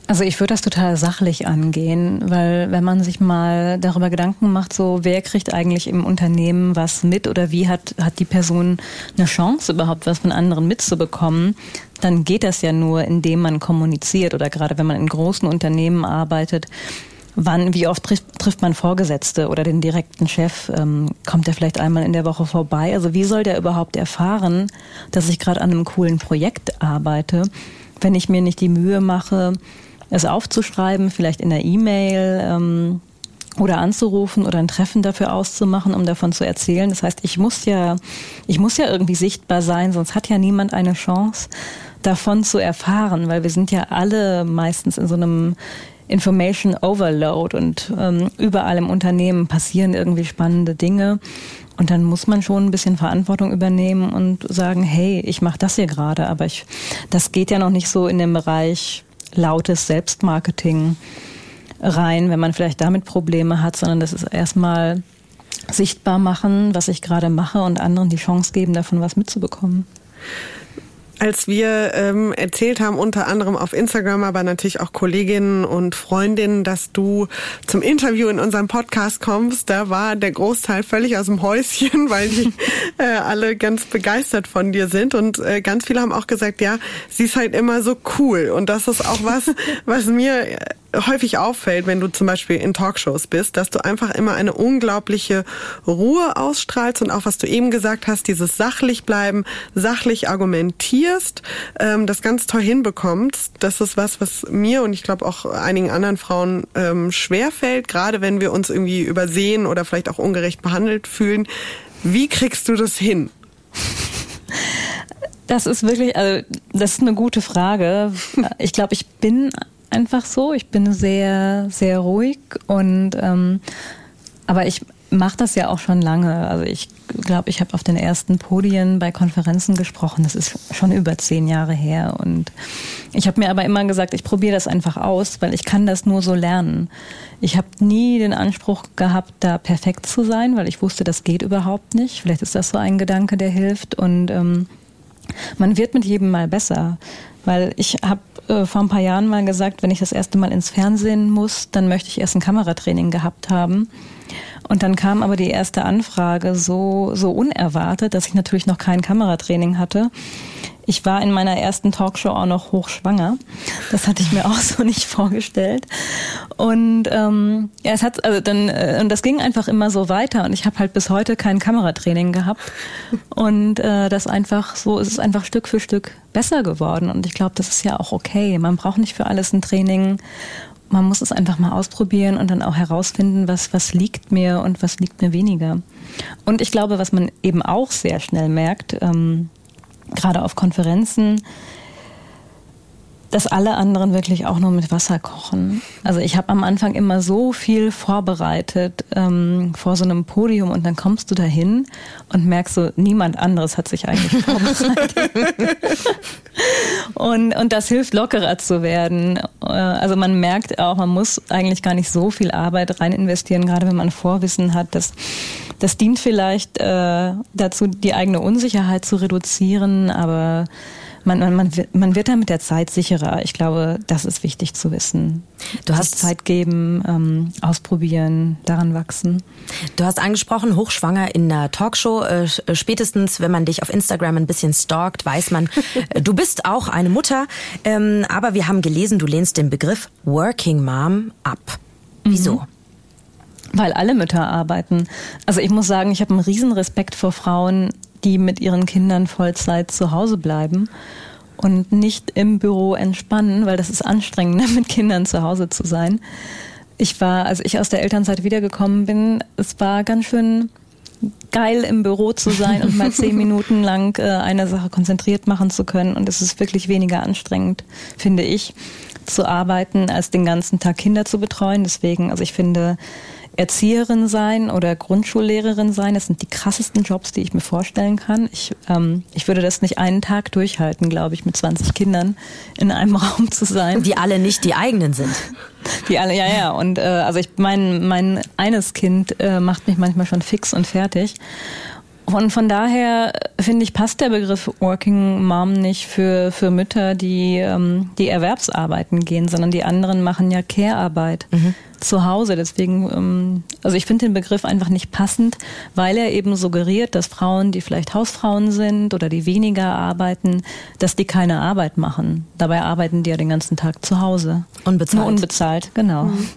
Speaker 5: Also ich würde das total sachlich angehen, weil wenn man sich mal darüber Gedanken macht, so wer kriegt eigentlich im Unternehmen was mit oder wie hat, hat die Person eine Chance überhaupt was von anderen mitzubekommen, dann geht das ja nur, indem man kommuniziert oder gerade wenn man in großen Unternehmen arbeitet, Wann, wie oft trifft, trifft man Vorgesetzte oder den direkten Chef? Ähm, kommt er vielleicht einmal in der Woche vorbei? Also wie soll der überhaupt erfahren, dass ich gerade an einem coolen Projekt arbeite, wenn ich mir nicht die Mühe mache, es aufzuschreiben, vielleicht in der E-Mail ähm, oder anzurufen oder ein Treffen dafür auszumachen, um davon zu erzählen. Das heißt, ich muss ja, ich muss ja irgendwie sichtbar sein, sonst hat ja niemand eine Chance, davon zu erfahren, weil wir sind ja alle meistens in so einem Information Overload und ähm, überall im Unternehmen passieren irgendwie spannende Dinge. Und dann muss man schon ein bisschen Verantwortung übernehmen und sagen, hey, ich mache das hier gerade, aber ich, das geht ja noch nicht so in dem Bereich lautes Selbstmarketing rein, wenn man vielleicht damit Probleme hat, sondern das ist erstmal sichtbar machen, was ich gerade mache und anderen die Chance geben, davon was mitzubekommen
Speaker 3: als wir ähm, erzählt haben, unter anderem auf Instagram, aber natürlich auch Kolleginnen und Freundinnen, dass du zum Interview in unserem Podcast kommst, da war der Großteil völlig aus dem Häuschen, *laughs* weil die äh, alle ganz begeistert von dir sind. Und äh, ganz viele haben auch gesagt, ja, sie ist halt immer so cool. Und das ist auch was, was mir häufig auffällt, wenn du zum Beispiel in Talkshows bist, dass du einfach immer eine unglaubliche Ruhe ausstrahlst und auch was du eben gesagt hast, dieses sachlich bleiben, sachlich argumentierst, ähm, das ganz toll hinbekommst. Das ist was, was mir und ich glaube auch einigen anderen Frauen ähm, schwer fällt, gerade wenn wir uns irgendwie übersehen oder vielleicht auch ungerecht behandelt fühlen. Wie kriegst du das hin?
Speaker 5: Das ist wirklich, also das ist eine gute Frage. Ich glaube, ich bin einfach so. Ich bin sehr, sehr ruhig und ähm, aber ich, mache das ja auch schon lange. Also ich glaube, ich habe auf den ersten Podien bei Konferenzen gesprochen. Das ist schon über zehn Jahre her. Und ich habe mir aber immer gesagt, ich probiere das einfach aus, weil ich kann das nur so lernen. Ich habe nie den Anspruch gehabt, da perfekt zu sein, weil ich wusste, das geht überhaupt nicht. Vielleicht ist das so ein Gedanke, der hilft. Und ähm, man wird mit jedem Mal besser. Weil ich habe äh, vor ein paar Jahren mal gesagt, wenn ich das erste Mal ins Fernsehen muss, dann möchte ich erst ein Kameratraining gehabt haben. Und dann kam aber die erste Anfrage so, so unerwartet, dass ich natürlich noch kein Kameratraining hatte. Ich war in meiner ersten Talkshow auch noch hochschwanger. Das hatte ich mir auch so nicht vorgestellt. Und ähm, ja, es hat also dann äh, und das ging einfach immer so weiter. Und ich habe halt bis heute kein Kameratraining gehabt. Und äh, das einfach so, es ist einfach Stück für Stück besser geworden. Und ich glaube, das ist ja auch okay. Man braucht nicht für alles ein Training man muss es einfach mal ausprobieren und dann auch herausfinden, was, was liegt mir und was liegt mir weniger. Und ich glaube, was man eben auch sehr schnell merkt, ähm, gerade auf Konferenzen, dass alle anderen wirklich auch nur mit Wasser kochen. Also ich habe am Anfang immer so viel vorbereitet ähm, vor so einem Podium und dann kommst du dahin und merkst so, niemand anderes hat sich eigentlich *laughs* vorbereitet. und, und das hilft lockerer zu werden. Äh, also man merkt auch, man muss eigentlich gar nicht so viel Arbeit rein investieren, gerade wenn man Vorwissen hat. Das, das dient vielleicht äh, dazu, die eigene Unsicherheit zu reduzieren, aber man, man, man, wird, man wird da mit der Zeit sicherer. Ich glaube, das ist wichtig zu wissen. Du hast Zeit geben, ähm, ausprobieren, daran wachsen.
Speaker 4: Du hast angesprochen, hochschwanger in einer Talkshow. Äh, äh, spätestens, wenn man dich auf Instagram ein bisschen stalkt, weiß man, *laughs* äh, du bist auch eine Mutter. Ähm, aber wir haben gelesen, du lehnst den Begriff Working Mom ab. Wieso? Mhm.
Speaker 5: Weil alle Mütter arbeiten. Also ich muss sagen, ich habe einen riesen Respekt vor Frauen, die mit ihren Kindern Vollzeit zu Hause bleiben und nicht im Büro entspannen, weil das ist anstrengender, *laughs* mit Kindern zu Hause zu sein. Ich war, als ich aus der Elternzeit wiedergekommen bin, es war ganz schön geil im Büro zu sein und mal zehn *laughs* Minuten lang äh, eine Sache konzentriert machen zu können. Und es ist wirklich weniger anstrengend, finde ich, zu arbeiten, als den ganzen Tag Kinder zu betreuen. Deswegen, also ich finde, Erzieherin sein oder Grundschullehrerin sein, das sind die krassesten Jobs, die ich mir vorstellen kann. Ich, ähm, ich würde das nicht einen Tag durchhalten, glaube ich, mit 20 Kindern in einem *laughs* Raum zu sein.
Speaker 4: Die alle nicht die eigenen sind.
Speaker 5: Die alle, ja, ja. Und äh, also ich mein, mein eines Kind äh, macht mich manchmal schon fix und fertig. Und von daher äh, finde ich, passt der Begriff Working Mom nicht für, für Mütter, die, ähm, die Erwerbsarbeiten gehen, sondern die anderen machen ja Care-Arbeit. Mhm zu Hause. Deswegen, ähm, also ich finde den Begriff einfach nicht passend, weil er eben suggeriert, dass Frauen, die vielleicht Hausfrauen sind oder die weniger arbeiten, dass die keine Arbeit machen. Dabei arbeiten die ja den ganzen Tag zu Hause.
Speaker 4: Unbezahlt.
Speaker 5: Nur unbezahlt, genau. Mhm.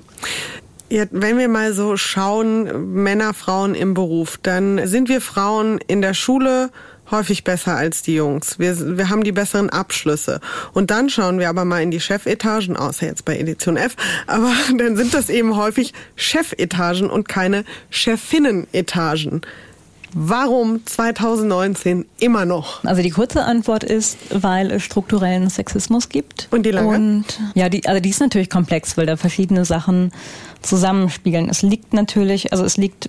Speaker 3: Ja, wenn wir mal so schauen, Männer, Frauen im Beruf, dann sind wir Frauen in der Schule häufig besser als die Jungs. Wir, wir haben die besseren Abschlüsse. Und dann schauen wir aber mal in die Chefetagen, außer jetzt bei Edition F, aber *laughs* dann sind das eben häufig Chefetagen und keine Chefinnenetagen. Warum 2019 immer noch?
Speaker 5: Also die kurze Antwort ist, weil es strukturellen Sexismus gibt.
Speaker 3: Und die lange?
Speaker 5: Und ja, die, also die ist natürlich komplex, weil da verschiedene Sachen zusammenspielen. Es liegt natürlich, also es liegt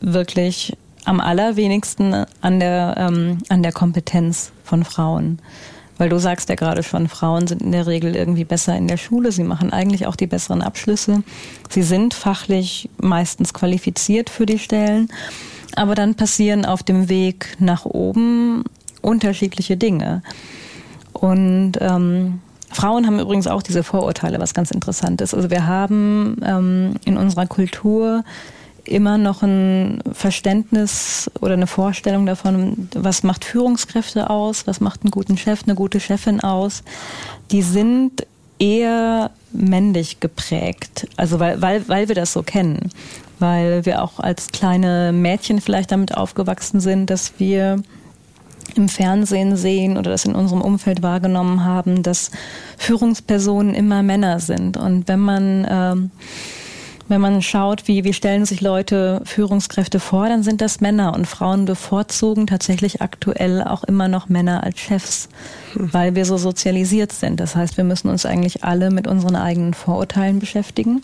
Speaker 5: wirklich am allerwenigsten an der, ähm, an der Kompetenz von Frauen. Weil du sagst ja gerade schon, Frauen sind in der Regel irgendwie besser in der Schule. Sie machen eigentlich auch die besseren Abschlüsse. Sie sind fachlich meistens qualifiziert für die Stellen. Aber dann passieren auf dem Weg nach oben unterschiedliche Dinge. Und ähm, Frauen haben übrigens auch diese Vorurteile, was ganz interessant ist. Also wir haben ähm, in unserer Kultur immer noch ein Verständnis oder eine Vorstellung davon, was macht Führungskräfte aus, was macht einen guten Chef, eine gute Chefin aus. Die sind eher männlich geprägt, also weil, weil, weil wir das so kennen, weil wir auch als kleine Mädchen vielleicht damit aufgewachsen sind, dass wir im Fernsehen sehen oder das in unserem Umfeld wahrgenommen haben, dass Führungspersonen immer Männer sind. Und wenn man ähm, wenn man schaut, wie, wie stellen sich Leute Führungskräfte vor, dann sind das Männer und Frauen bevorzugen tatsächlich aktuell auch immer noch Männer als Chefs, weil wir so sozialisiert sind. Das heißt, wir müssen uns eigentlich alle mit unseren eigenen Vorurteilen beschäftigen.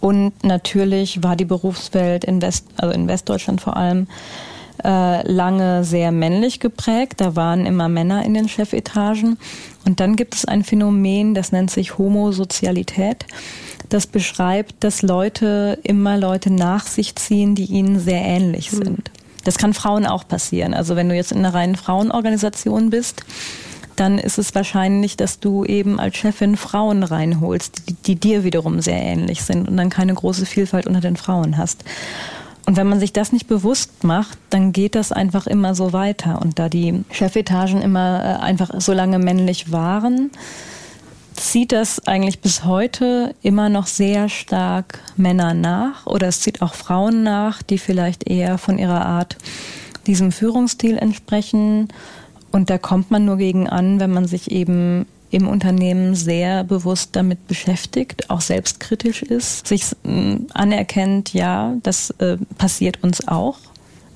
Speaker 5: Und natürlich war die Berufswelt in West, also in Westdeutschland vor allem, äh, lange sehr männlich geprägt. Da waren immer Männer in den Chefetagen. Und dann gibt es ein Phänomen, das nennt sich Homosozialität. Das beschreibt, dass Leute immer Leute nach sich ziehen, die ihnen sehr ähnlich hm. sind. Das kann Frauen auch passieren. Also wenn du jetzt in einer reinen Frauenorganisation bist, dann ist es wahrscheinlich, dass du eben als Chefin Frauen reinholst, die, die dir wiederum sehr ähnlich sind und dann keine große Vielfalt unter den Frauen hast. Und wenn man sich das nicht bewusst macht, dann geht das einfach immer so weiter. Und da die Chefetagen immer äh, einfach so lange männlich waren, zieht das eigentlich bis heute immer noch sehr stark Männer nach oder es zieht auch Frauen nach, die vielleicht eher von ihrer Art diesem Führungsstil entsprechen. Und da kommt man nur gegen an, wenn man sich eben im Unternehmen sehr bewusst damit beschäftigt, auch selbstkritisch ist, sich äh, anerkennt, ja, das äh, passiert uns auch,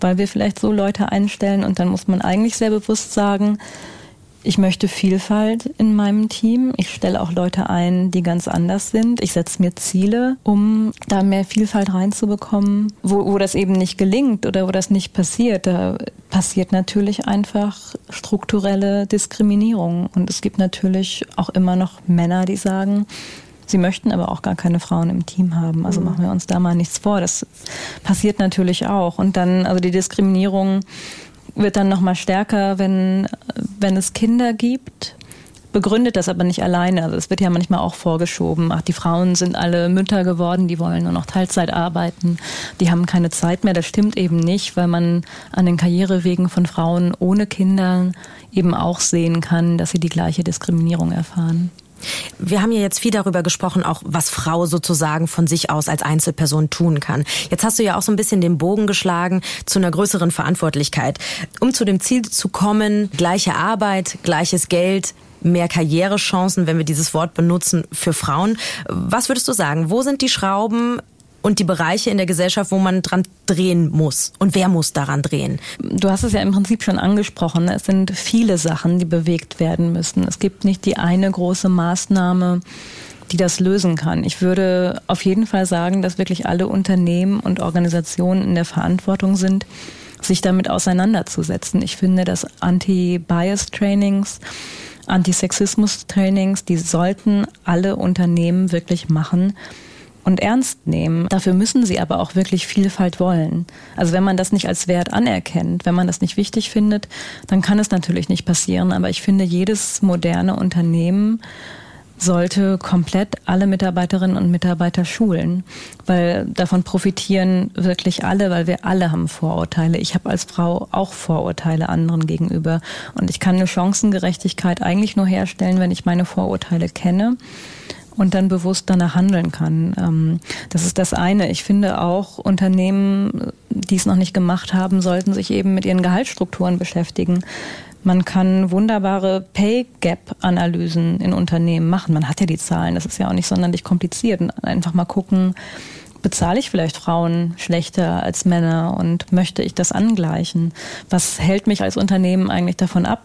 Speaker 5: weil wir vielleicht so Leute einstellen und dann muss man eigentlich sehr bewusst sagen, ich möchte Vielfalt in meinem Team. Ich stelle auch Leute ein, die ganz anders sind. Ich setze mir Ziele, um da mehr Vielfalt reinzubekommen. Wo, wo das eben nicht gelingt oder wo das nicht passiert, da passiert natürlich einfach strukturelle Diskriminierung. Und es gibt natürlich auch immer noch Männer, die sagen, Sie möchten aber auch gar keine Frauen im Team haben. Also mhm. machen wir uns da mal nichts vor. Das passiert natürlich auch. Und dann, also die Diskriminierung wird dann nochmal stärker, wenn, wenn es Kinder gibt. Begründet das aber nicht alleine. Also es wird ja manchmal auch vorgeschoben, ach, die Frauen sind alle Mütter geworden, die wollen nur noch Teilzeit arbeiten, die haben keine Zeit mehr. Das stimmt eben nicht, weil man an den Karrierewegen von Frauen ohne Kinder eben auch sehen kann, dass sie die gleiche Diskriminierung erfahren.
Speaker 4: Wir haben ja jetzt viel darüber gesprochen, auch was Frau sozusagen von sich aus als Einzelperson tun kann. Jetzt hast du ja auch so ein bisschen den Bogen geschlagen zu einer größeren Verantwortlichkeit. Um zu dem Ziel zu kommen, gleiche Arbeit, gleiches Geld, mehr Karrierechancen, wenn wir dieses Wort benutzen, für Frauen. Was würdest du sagen? Wo sind die Schrauben, und die Bereiche in der Gesellschaft, wo man dran drehen muss. Und wer muss daran drehen?
Speaker 5: Du hast es ja im Prinzip schon angesprochen. Es sind viele Sachen, die bewegt werden müssen. Es gibt nicht die eine große Maßnahme, die das lösen kann. Ich würde auf jeden Fall sagen, dass wirklich alle Unternehmen und Organisationen in der Verantwortung sind, sich damit auseinanderzusetzen. Ich finde, dass Anti-Bias-Trainings, Antisexismus-Trainings, die sollten alle Unternehmen wirklich machen und ernst nehmen. Dafür müssen sie aber auch wirklich Vielfalt wollen. Also wenn man das nicht als Wert anerkennt, wenn man das nicht wichtig findet, dann kann es natürlich nicht passieren. Aber ich finde, jedes moderne Unternehmen sollte komplett alle Mitarbeiterinnen und Mitarbeiter schulen, weil davon profitieren wirklich alle, weil wir alle haben Vorurteile. Ich habe als Frau auch Vorurteile anderen gegenüber und ich kann eine Chancengerechtigkeit eigentlich nur herstellen, wenn ich meine Vorurteile kenne und dann bewusst danach handeln kann. Ähm, das ist das eine. Ich finde auch Unternehmen, die es noch nicht gemacht haben, sollten sich eben mit ihren Gehaltsstrukturen beschäftigen. Man kann wunderbare Pay Gap Analysen in Unternehmen machen. Man hat ja die Zahlen, das ist ja auch nicht sonderlich kompliziert. Und einfach mal gucken, bezahle ich vielleicht Frauen schlechter als Männer und möchte ich das angleichen? Was hält mich als Unternehmen eigentlich davon ab,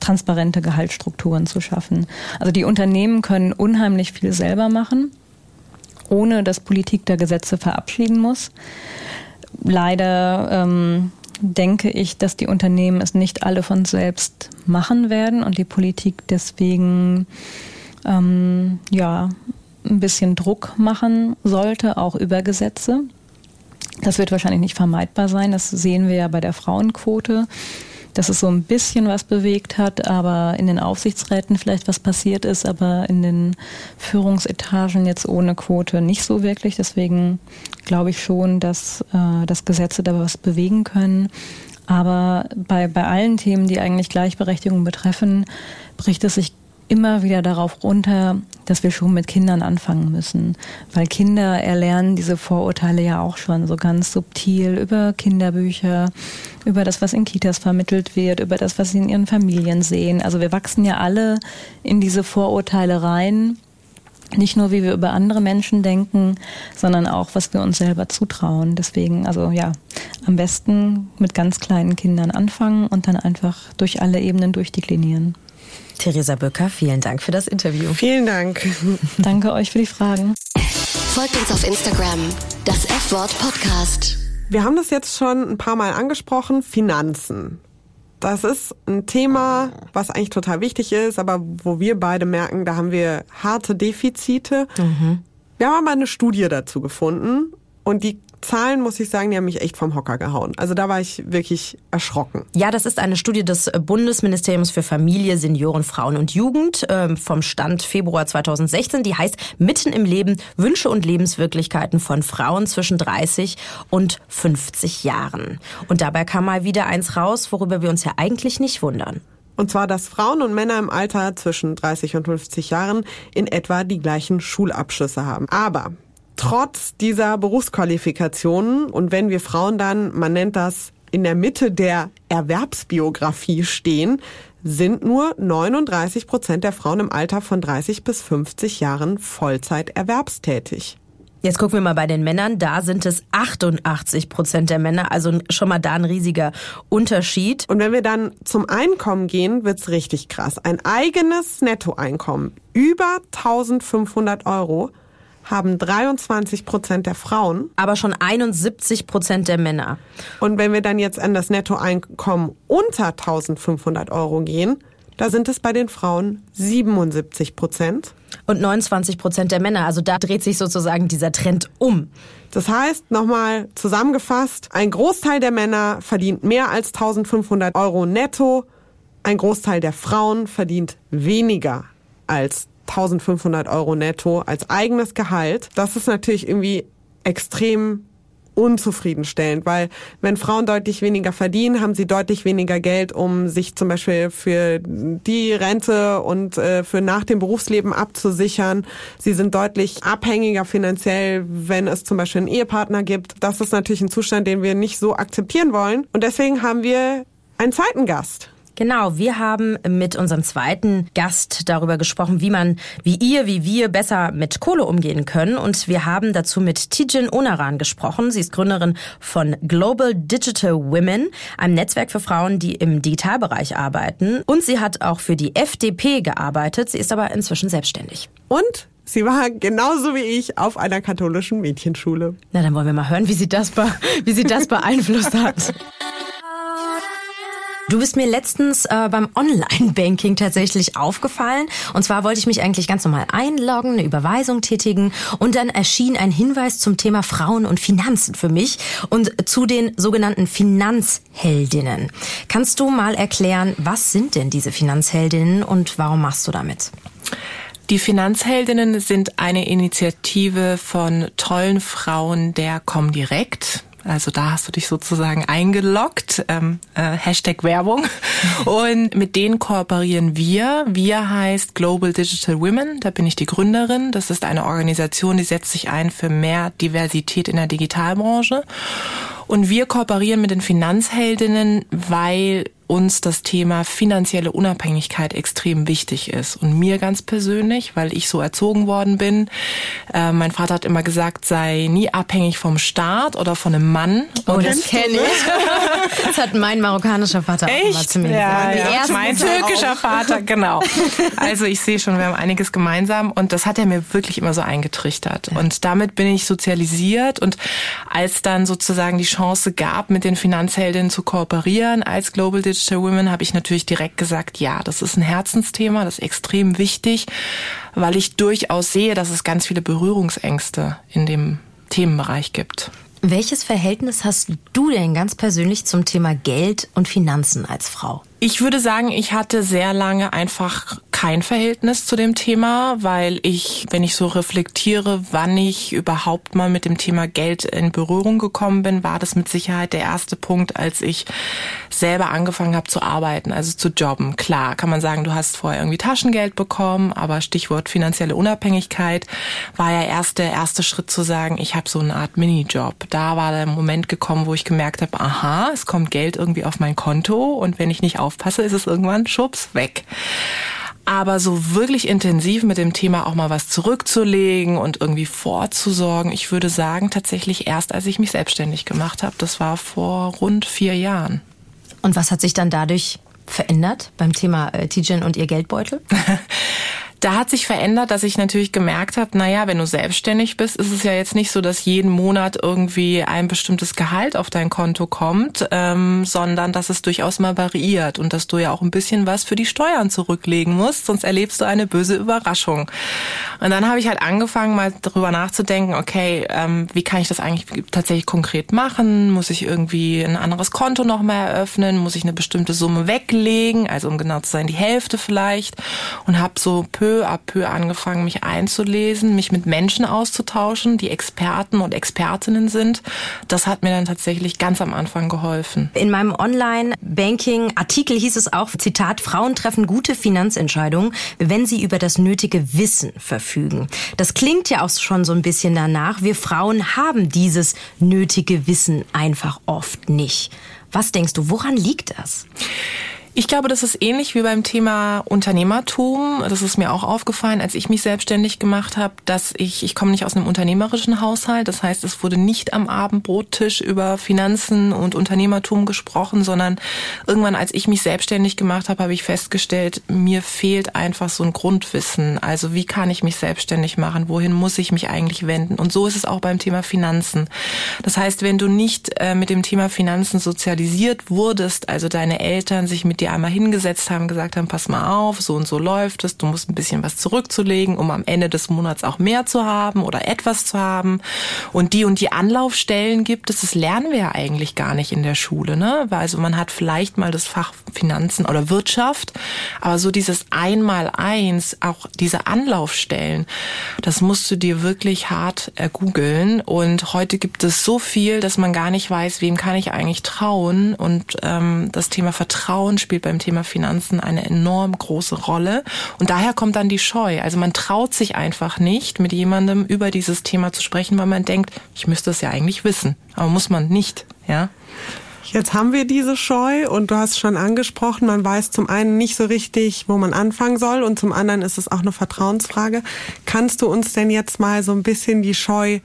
Speaker 5: transparente Gehaltsstrukturen zu schaffen. Also die Unternehmen können unheimlich viel selber machen, ohne dass Politik da Gesetze verabschieden muss. Leider ähm, denke ich, dass die Unternehmen es nicht alle von selbst machen werden und die Politik deswegen ähm, ja ein bisschen Druck machen sollte, auch über Gesetze. Das wird wahrscheinlich nicht vermeidbar sein. Das sehen wir ja bei der Frauenquote dass es so ein bisschen was bewegt hat, aber in den Aufsichtsräten vielleicht was passiert ist, aber in den Führungsetagen jetzt ohne Quote nicht so wirklich. Deswegen glaube ich schon, dass, äh, dass Gesetze da was bewegen können. Aber bei, bei allen Themen, die eigentlich Gleichberechtigung betreffen, bricht es sich immer wieder darauf runter, dass wir schon mit Kindern anfangen müssen. Weil Kinder erlernen diese Vorurteile ja auch schon so ganz subtil über Kinderbücher, über das, was in Kitas vermittelt wird, über das, was sie in ihren Familien sehen. Also wir wachsen ja alle in diese Vorurteile rein. Nicht nur, wie wir über andere Menschen denken, sondern auch, was wir uns selber zutrauen. Deswegen, also ja, am besten mit ganz kleinen Kindern anfangen und dann einfach durch alle Ebenen durchdeklinieren.
Speaker 4: Theresa Böcker, vielen Dank für das Interview.
Speaker 3: Vielen Dank. *laughs*
Speaker 5: Danke euch für die Fragen.
Speaker 1: Folgt uns auf Instagram. Das F-Wort Podcast.
Speaker 3: Wir haben das jetzt schon ein paar Mal angesprochen, Finanzen. Das ist ein Thema, was eigentlich total wichtig ist, aber wo wir beide merken, da haben wir harte Defizite. Mhm. Wir haben aber eine Studie dazu gefunden und die Zahlen, muss ich sagen, die haben mich echt vom Hocker gehauen. Also da war ich wirklich erschrocken.
Speaker 4: Ja, das ist eine Studie des Bundesministeriums für Familie, Senioren, Frauen und Jugend ähm, vom Stand Februar 2016. Die heißt Mitten im Leben Wünsche und Lebenswirklichkeiten von Frauen zwischen 30 und 50 Jahren. Und dabei kam mal wieder eins raus, worüber wir uns ja eigentlich nicht wundern.
Speaker 3: Und zwar, dass Frauen und Männer im Alter zwischen 30 und 50 Jahren in etwa die gleichen Schulabschlüsse haben. Aber trotz dieser Berufsqualifikationen und wenn wir Frauen dann, man nennt das in der Mitte der Erwerbsbiografie stehen, sind nur 39 Prozent der Frauen im Alter von 30 bis 50 Jahren Vollzeit erwerbstätig.
Speaker 4: Jetzt gucken wir mal bei den Männern. Da sind es 88 Prozent der Männer, also schon mal da ein riesiger Unterschied.
Speaker 3: Und wenn wir dann zum Einkommen gehen, wird's richtig krass. Ein eigenes Nettoeinkommen über 1500 Euro haben 23 Prozent der Frauen.
Speaker 4: Aber schon 71 Prozent der Männer.
Speaker 3: Und wenn wir dann jetzt an das Nettoeinkommen unter 1500 Euro gehen, da sind es bei den Frauen 77 Prozent.
Speaker 4: Und 29 Prozent der Männer. Also da dreht sich sozusagen dieser Trend um.
Speaker 3: Das heißt, nochmal zusammengefasst, ein Großteil der Männer verdient mehr als 1500 Euro netto. Ein Großteil der Frauen verdient weniger als 1500 Euro netto als eigenes Gehalt. Das ist natürlich irgendwie extrem unzufriedenstellend, weil wenn Frauen deutlich weniger verdienen, haben sie deutlich weniger Geld, um sich zum Beispiel für die Rente und äh, für nach dem Berufsleben abzusichern. Sie sind deutlich abhängiger finanziell, wenn es zum Beispiel einen Ehepartner gibt. Das ist natürlich ein Zustand, den wir nicht so akzeptieren wollen. Und deswegen haben wir einen zweiten Gast.
Speaker 4: Genau, wir haben mit unserem zweiten Gast darüber gesprochen, wie man, wie ihr, wie wir besser mit Kohle umgehen können. Und wir haben dazu mit Tijin Onaran gesprochen. Sie ist Gründerin von Global Digital Women, einem Netzwerk für Frauen, die im Digitalbereich arbeiten. Und sie hat auch für die FDP gearbeitet. Sie ist aber inzwischen selbstständig.
Speaker 3: Und Sie war genauso wie ich auf einer katholischen Mädchenschule.
Speaker 4: Na, dann wollen wir mal hören, wie sie das, wie sie das *laughs* beeinflusst hat. Du bist mir letztens äh, beim Online-Banking tatsächlich aufgefallen. Und zwar wollte ich mich eigentlich ganz normal einloggen, eine Überweisung tätigen und dann erschien ein Hinweis zum Thema Frauen und Finanzen für mich und zu den sogenannten Finanzheldinnen. Kannst du mal erklären, was sind denn diese Finanzheldinnen und warum machst du damit?
Speaker 6: Die Finanzheldinnen sind eine Initiative von tollen Frauen der Comdirect. Also da hast du dich sozusagen eingeloggt, ähm, äh, Hashtag Werbung. *laughs* Und mit denen kooperieren wir. Wir heißt Global Digital Women, da bin ich die Gründerin. Das ist eine Organisation, die setzt sich ein für mehr Diversität in der Digitalbranche. Und wir kooperieren mit den Finanzheldinnen, weil uns das Thema finanzielle Unabhängigkeit extrem wichtig ist. Und mir ganz persönlich, weil ich so erzogen worden bin. Äh, mein Vater hat immer gesagt, sei nie abhängig vom Staat oder von einem Mann.
Speaker 4: Oh, Und das kenne ich. *laughs* das hat mein marokkanischer Vater Echt? auch immer zu mir
Speaker 6: ja, gesagt. Ja, mein türkischer Vater, genau. Also ich sehe schon, wir haben einiges gemeinsam. Und das hat er mir wirklich immer so eingetrichtert. Und damit bin ich sozialisiert. Und als dann sozusagen die Chance gab, mit den Finanzheldinnen zu kooperieren als Global Digital Digital Women habe ich natürlich direkt gesagt, ja, das ist ein Herzensthema, das ist extrem wichtig, weil ich durchaus sehe, dass es ganz viele Berührungsängste in dem Themenbereich gibt.
Speaker 4: Welches Verhältnis hast du denn ganz persönlich zum Thema Geld und Finanzen als Frau?
Speaker 6: Ich würde sagen, ich hatte sehr lange einfach kein Verhältnis zu dem Thema, weil ich, wenn ich so reflektiere, wann ich überhaupt mal mit dem Thema Geld in Berührung gekommen bin, war das mit Sicherheit der erste Punkt, als ich selber angefangen habe zu arbeiten, also zu jobben. Klar, kann man sagen, du hast vorher irgendwie Taschengeld bekommen, aber Stichwort finanzielle Unabhängigkeit war ja erst der erste Schritt zu sagen, ich habe so eine Art Minijob. Da war der Moment gekommen, wo ich gemerkt habe, aha, es kommt Geld irgendwie auf mein Konto und wenn ich nicht aufpasse, ist es irgendwann schubs weg. Aber so wirklich intensiv mit dem Thema auch mal was zurückzulegen und irgendwie vorzusorgen, ich würde sagen, tatsächlich erst, als ich mich selbstständig gemacht habe. Das war vor rund vier Jahren.
Speaker 4: Und was hat sich dann dadurch verändert beim Thema äh, Tijen und ihr Geldbeutel? *laughs*
Speaker 6: Da hat sich verändert, dass ich natürlich gemerkt habe, naja, wenn du selbstständig bist, ist es ja jetzt nicht so, dass jeden Monat irgendwie ein bestimmtes Gehalt auf dein Konto kommt, ähm, sondern dass es durchaus mal variiert und dass du ja auch ein bisschen was für die Steuern zurücklegen musst, sonst erlebst du eine böse Überraschung. Und dann habe ich halt angefangen, mal darüber nachzudenken, okay, ähm, wie kann ich das eigentlich tatsächlich konkret machen? Muss ich irgendwie ein anderes Konto nochmal eröffnen? Muss ich eine bestimmte Summe weglegen? Also um genau zu sein, die Hälfte vielleicht. Und habe so peu à peu angefangen, mich einzulesen, mich mit Menschen auszutauschen, die Experten und Expertinnen sind. Das hat mir dann tatsächlich ganz am Anfang geholfen.
Speaker 4: In meinem Online-Banking-Artikel hieß es auch, Zitat, Frauen treffen gute Finanzentscheidungen, wenn sie über das nötige Wissen verfügen. Das klingt ja auch schon so ein bisschen danach. Wir Frauen haben dieses nötige Wissen einfach oft nicht. Was denkst du, woran liegt das?
Speaker 6: Ich glaube, das ist ähnlich wie beim Thema Unternehmertum. Das ist mir auch aufgefallen, als ich mich selbstständig gemacht habe, dass ich, ich komme nicht aus einem unternehmerischen Haushalt. Das heißt, es wurde nicht am Abendbrottisch über Finanzen und Unternehmertum gesprochen, sondern irgendwann, als ich mich selbstständig gemacht habe, habe ich festgestellt, mir fehlt einfach so ein Grundwissen. Also wie kann ich mich selbstständig machen? Wohin muss ich mich eigentlich wenden? Und so ist es auch beim Thema Finanzen. Das heißt, wenn du nicht äh, mit dem Thema Finanzen sozialisiert wurdest, also deine Eltern sich mit dir einmal hingesetzt haben, gesagt haben, pass mal auf, so und so läuft es, du musst ein bisschen was zurückzulegen, um am Ende des Monats auch mehr zu haben oder etwas zu haben. Und die und die Anlaufstellen gibt es, das lernen wir ja eigentlich gar nicht in der Schule. Ne? Also man hat vielleicht mal das Fach Finanzen oder Wirtschaft, aber so dieses Einmal-Eins, auch diese Anlaufstellen, das musst du dir wirklich hart ergoogeln. Und heute gibt es so viel, dass man gar nicht weiß, wem kann ich eigentlich trauen. Und ähm, das Thema Vertrauen spielt beim Thema Finanzen eine enorm große Rolle. Und daher kommt dann die Scheu. Also man traut sich einfach nicht, mit jemandem über dieses Thema zu sprechen, weil man denkt, ich müsste es ja eigentlich wissen. Aber muss man nicht, ja.
Speaker 3: Jetzt haben wir diese Scheu und du hast schon angesprochen, man weiß zum einen nicht so richtig, wo man anfangen soll und zum anderen ist es auch eine Vertrauensfrage. Kannst du uns denn jetzt mal so ein bisschen die Scheu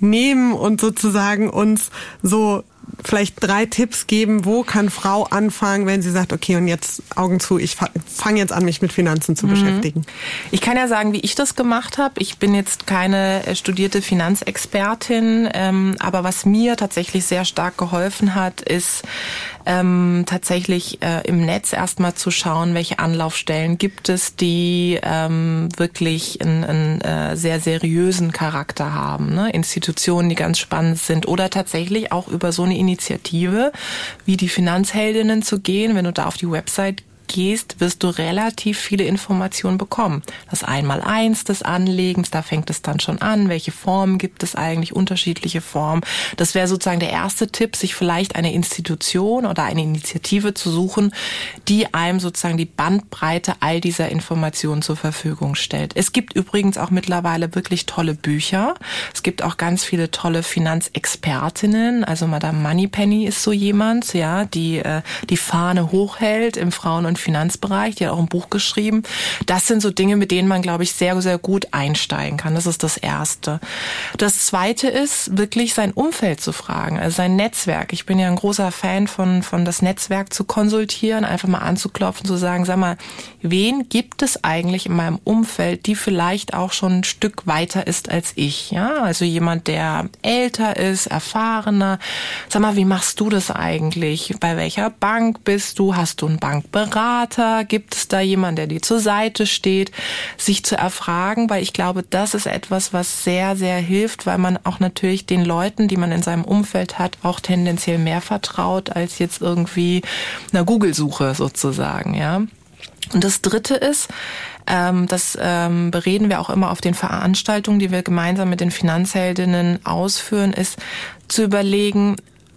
Speaker 3: nehmen und sozusagen uns so vielleicht drei Tipps geben, wo kann Frau anfangen, wenn sie sagt, okay, und jetzt Augen zu, ich fange jetzt an, mich mit Finanzen zu mhm. beschäftigen?
Speaker 6: Ich kann ja sagen, wie ich das gemacht habe. Ich bin jetzt keine äh, studierte Finanzexpertin, ähm, aber was mir tatsächlich sehr stark geholfen hat, ist ähm, tatsächlich äh, im Netz erstmal zu schauen, welche Anlaufstellen gibt es, die ähm, wirklich einen, einen äh, sehr seriösen Charakter haben. Ne? Institutionen, die ganz spannend sind oder tatsächlich auch über so eine Initiative wie die Finanzheldinnen zu gehen, wenn du da auf die Website gehst, wirst du relativ viele Informationen bekommen. Das Einmaleins des Anlegens, da fängt es dann schon an. Welche Formen gibt es eigentlich? Unterschiedliche Formen. Das wäre sozusagen der erste Tipp, sich vielleicht eine Institution oder eine Initiative zu suchen, die einem sozusagen die Bandbreite all dieser Informationen zur Verfügung stellt. Es gibt übrigens auch mittlerweile wirklich tolle Bücher. Es gibt auch ganz viele tolle Finanzexpertinnen. Also Madame Moneypenny ist so jemand, ja, die äh, die Fahne hochhält im Frauen- und und Finanzbereich. Die hat auch ein Buch geschrieben. Das sind so Dinge, mit denen man, glaube ich, sehr, sehr gut einsteigen kann. Das ist das Erste. Das Zweite ist, wirklich sein Umfeld zu fragen, also sein Netzwerk. Ich bin ja ein großer Fan von, von das Netzwerk zu konsultieren, einfach mal anzuklopfen, zu sagen, sag mal, wen gibt es eigentlich in meinem Umfeld, die vielleicht auch schon ein Stück weiter ist als ich? Ja, also jemand, der älter ist, erfahrener. Sag mal, wie machst du das eigentlich? Bei welcher Bank bist du? Hast du einen Bankberater? Berater? Gibt es da jemanden, der dir zur Seite steht? Sich zu erfragen, weil ich glaube, das ist etwas, was sehr, sehr hilft, weil man auch natürlich den Leuten, die man in seinem Umfeld hat, auch tendenziell mehr vertraut als jetzt irgendwie einer Google-Suche sozusagen, ja. Und das dritte ist, ähm, das ähm, bereden wir auch immer auf den Veranstaltungen, die wir gemeinsam mit den Finanzheldinnen ausführen, ist zu überlegen,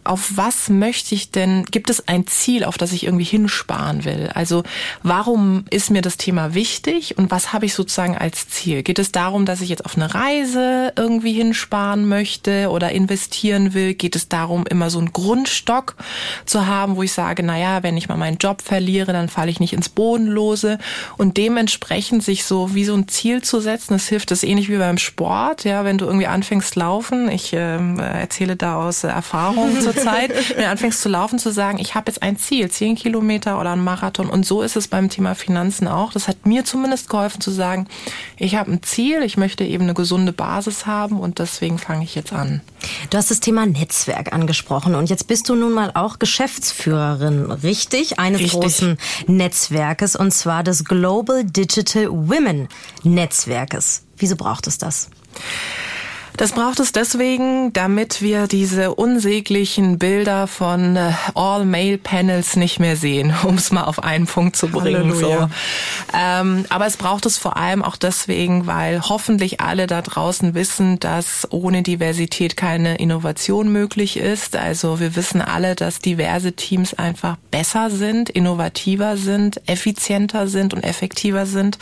Speaker 6: auf was möchte ich denn, gibt es ein Ziel, auf das ich irgendwie hinsparen will? Also warum ist mir das Thema wichtig und was habe ich sozusagen als Ziel? Geht es darum, dass ich jetzt auf eine Reise irgendwie hinsparen möchte oder investieren will? Geht es darum, immer so einen Grundstock zu haben, wo ich sage, naja, wenn ich mal meinen Job verliere, dann falle ich nicht ins Bodenlose und dementsprechend sich so wie so ein Ziel zu setzen, das hilft, das ist ähnlich wie beim Sport, ja, wenn du irgendwie anfängst laufen, ich äh, erzähle da aus Erfahrung *laughs* Zeit, wenn du anfängst zu laufen, zu sagen, ich habe jetzt ein Ziel, zehn Kilometer oder ein Marathon. Und so ist es beim Thema Finanzen auch. Das hat mir zumindest geholfen zu sagen, ich habe ein Ziel, ich möchte eben eine gesunde Basis haben und deswegen fange ich jetzt an.
Speaker 4: Du hast das Thema Netzwerk angesprochen und jetzt bist du nun mal auch Geschäftsführerin, richtig? Eines richtig. großen Netzwerkes und zwar des Global Digital Women Netzwerkes. Wieso braucht es das?
Speaker 6: Das braucht es deswegen, damit wir diese unsäglichen Bilder von äh, All-Male-Panels nicht mehr sehen, *laughs* um es mal auf einen Punkt zu bringen. So. Ähm, aber es braucht es vor allem auch deswegen, weil hoffentlich alle da draußen wissen, dass ohne Diversität keine Innovation möglich ist. Also wir wissen alle, dass diverse Teams einfach besser sind, innovativer sind, effizienter sind und effektiver sind.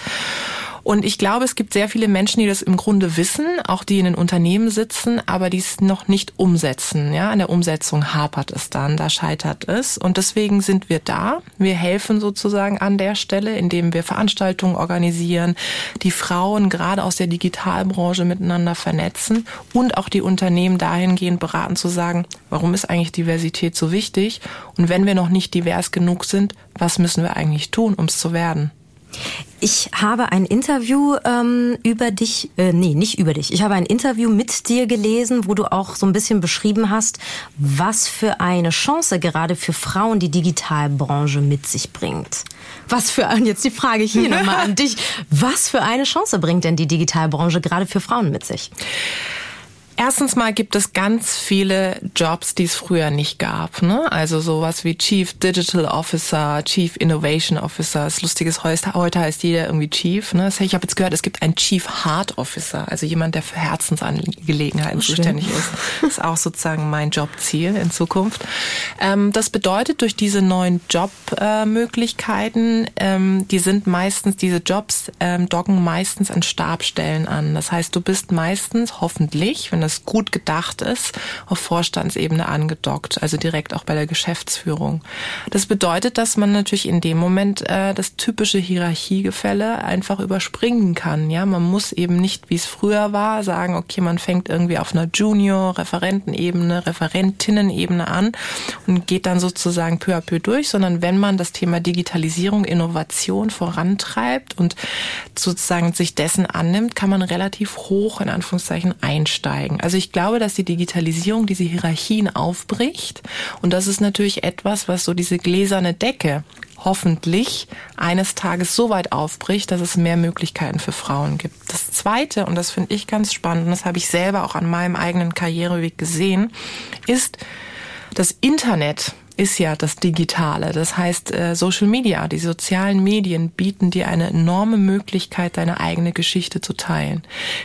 Speaker 6: Und ich glaube, es gibt sehr viele Menschen, die das im Grunde wissen, auch die in den Unternehmen sitzen, aber die es noch nicht umsetzen. Ja, an der Umsetzung hapert es dann, da scheitert es. Und deswegen sind wir da. Wir helfen sozusagen an der Stelle, indem wir Veranstaltungen organisieren, die Frauen gerade aus der Digitalbranche miteinander vernetzen und auch die Unternehmen dahingehend beraten zu sagen, warum ist eigentlich Diversität so wichtig? Und wenn wir noch nicht divers genug sind, was müssen wir eigentlich tun, um es zu werden?
Speaker 4: Ich habe ein Interview ähm, über dich, äh, nee, nicht über dich. Ich habe ein Interview mit dir gelesen, wo du auch so ein bisschen beschrieben hast, was für eine Chance gerade für Frauen die Digitalbranche mit sich bringt. Was für ein, *laughs* jetzt die Frage hier nochmal an *laughs* dich. Was für eine Chance bringt denn die Digitalbranche gerade für Frauen mit sich?
Speaker 6: Erstens mal gibt es ganz viele Jobs, die es früher nicht gab. Ne? Also sowas wie Chief Digital Officer, Chief Innovation Officer. Das Lustige ist, heute heißt jeder irgendwie Chief. Ne? Ich habe jetzt gehört, es gibt einen Chief Heart Officer, also jemand, der für Herzensangelegenheiten zuständig ist. Das ist auch sozusagen mein Jobziel in Zukunft. Ähm, das bedeutet, durch diese neuen Jobmöglichkeiten, ähm, die sind meistens, diese Jobs ähm, docken meistens an Stabstellen an. Das heißt, du bist meistens hoffentlich, wenn das gut gedacht ist, auf Vorstandsebene angedockt, also direkt auch bei der Geschäftsführung. Das bedeutet, dass man natürlich in dem Moment äh, das typische Hierarchiegefälle einfach überspringen kann. Ja, man muss eben nicht, wie es früher war, sagen, okay, man fängt irgendwie auf einer Junior-Referentenebene, Referentinnenebene an und geht dann sozusagen peu à peu durch, sondern wenn man das Thema Digitalisierung, Innovation vorantreibt und sozusagen sich dessen annimmt, kann man relativ hoch in Anführungszeichen einsteigen. Also ich glaube, dass die Digitalisierung diese Hierarchien aufbricht. Und das ist natürlich etwas, was so diese gläserne Decke hoffentlich eines Tages so weit aufbricht, dass es mehr Möglichkeiten für Frauen gibt. Das Zweite, und das finde ich ganz spannend, und das habe ich selber auch an meinem eigenen Karriereweg gesehen, ist das Internet ist ja das Digitale. Das heißt, äh, Social Media, die sozialen Medien bieten dir eine enorme Möglichkeit, deine eigene Geschichte zu teilen.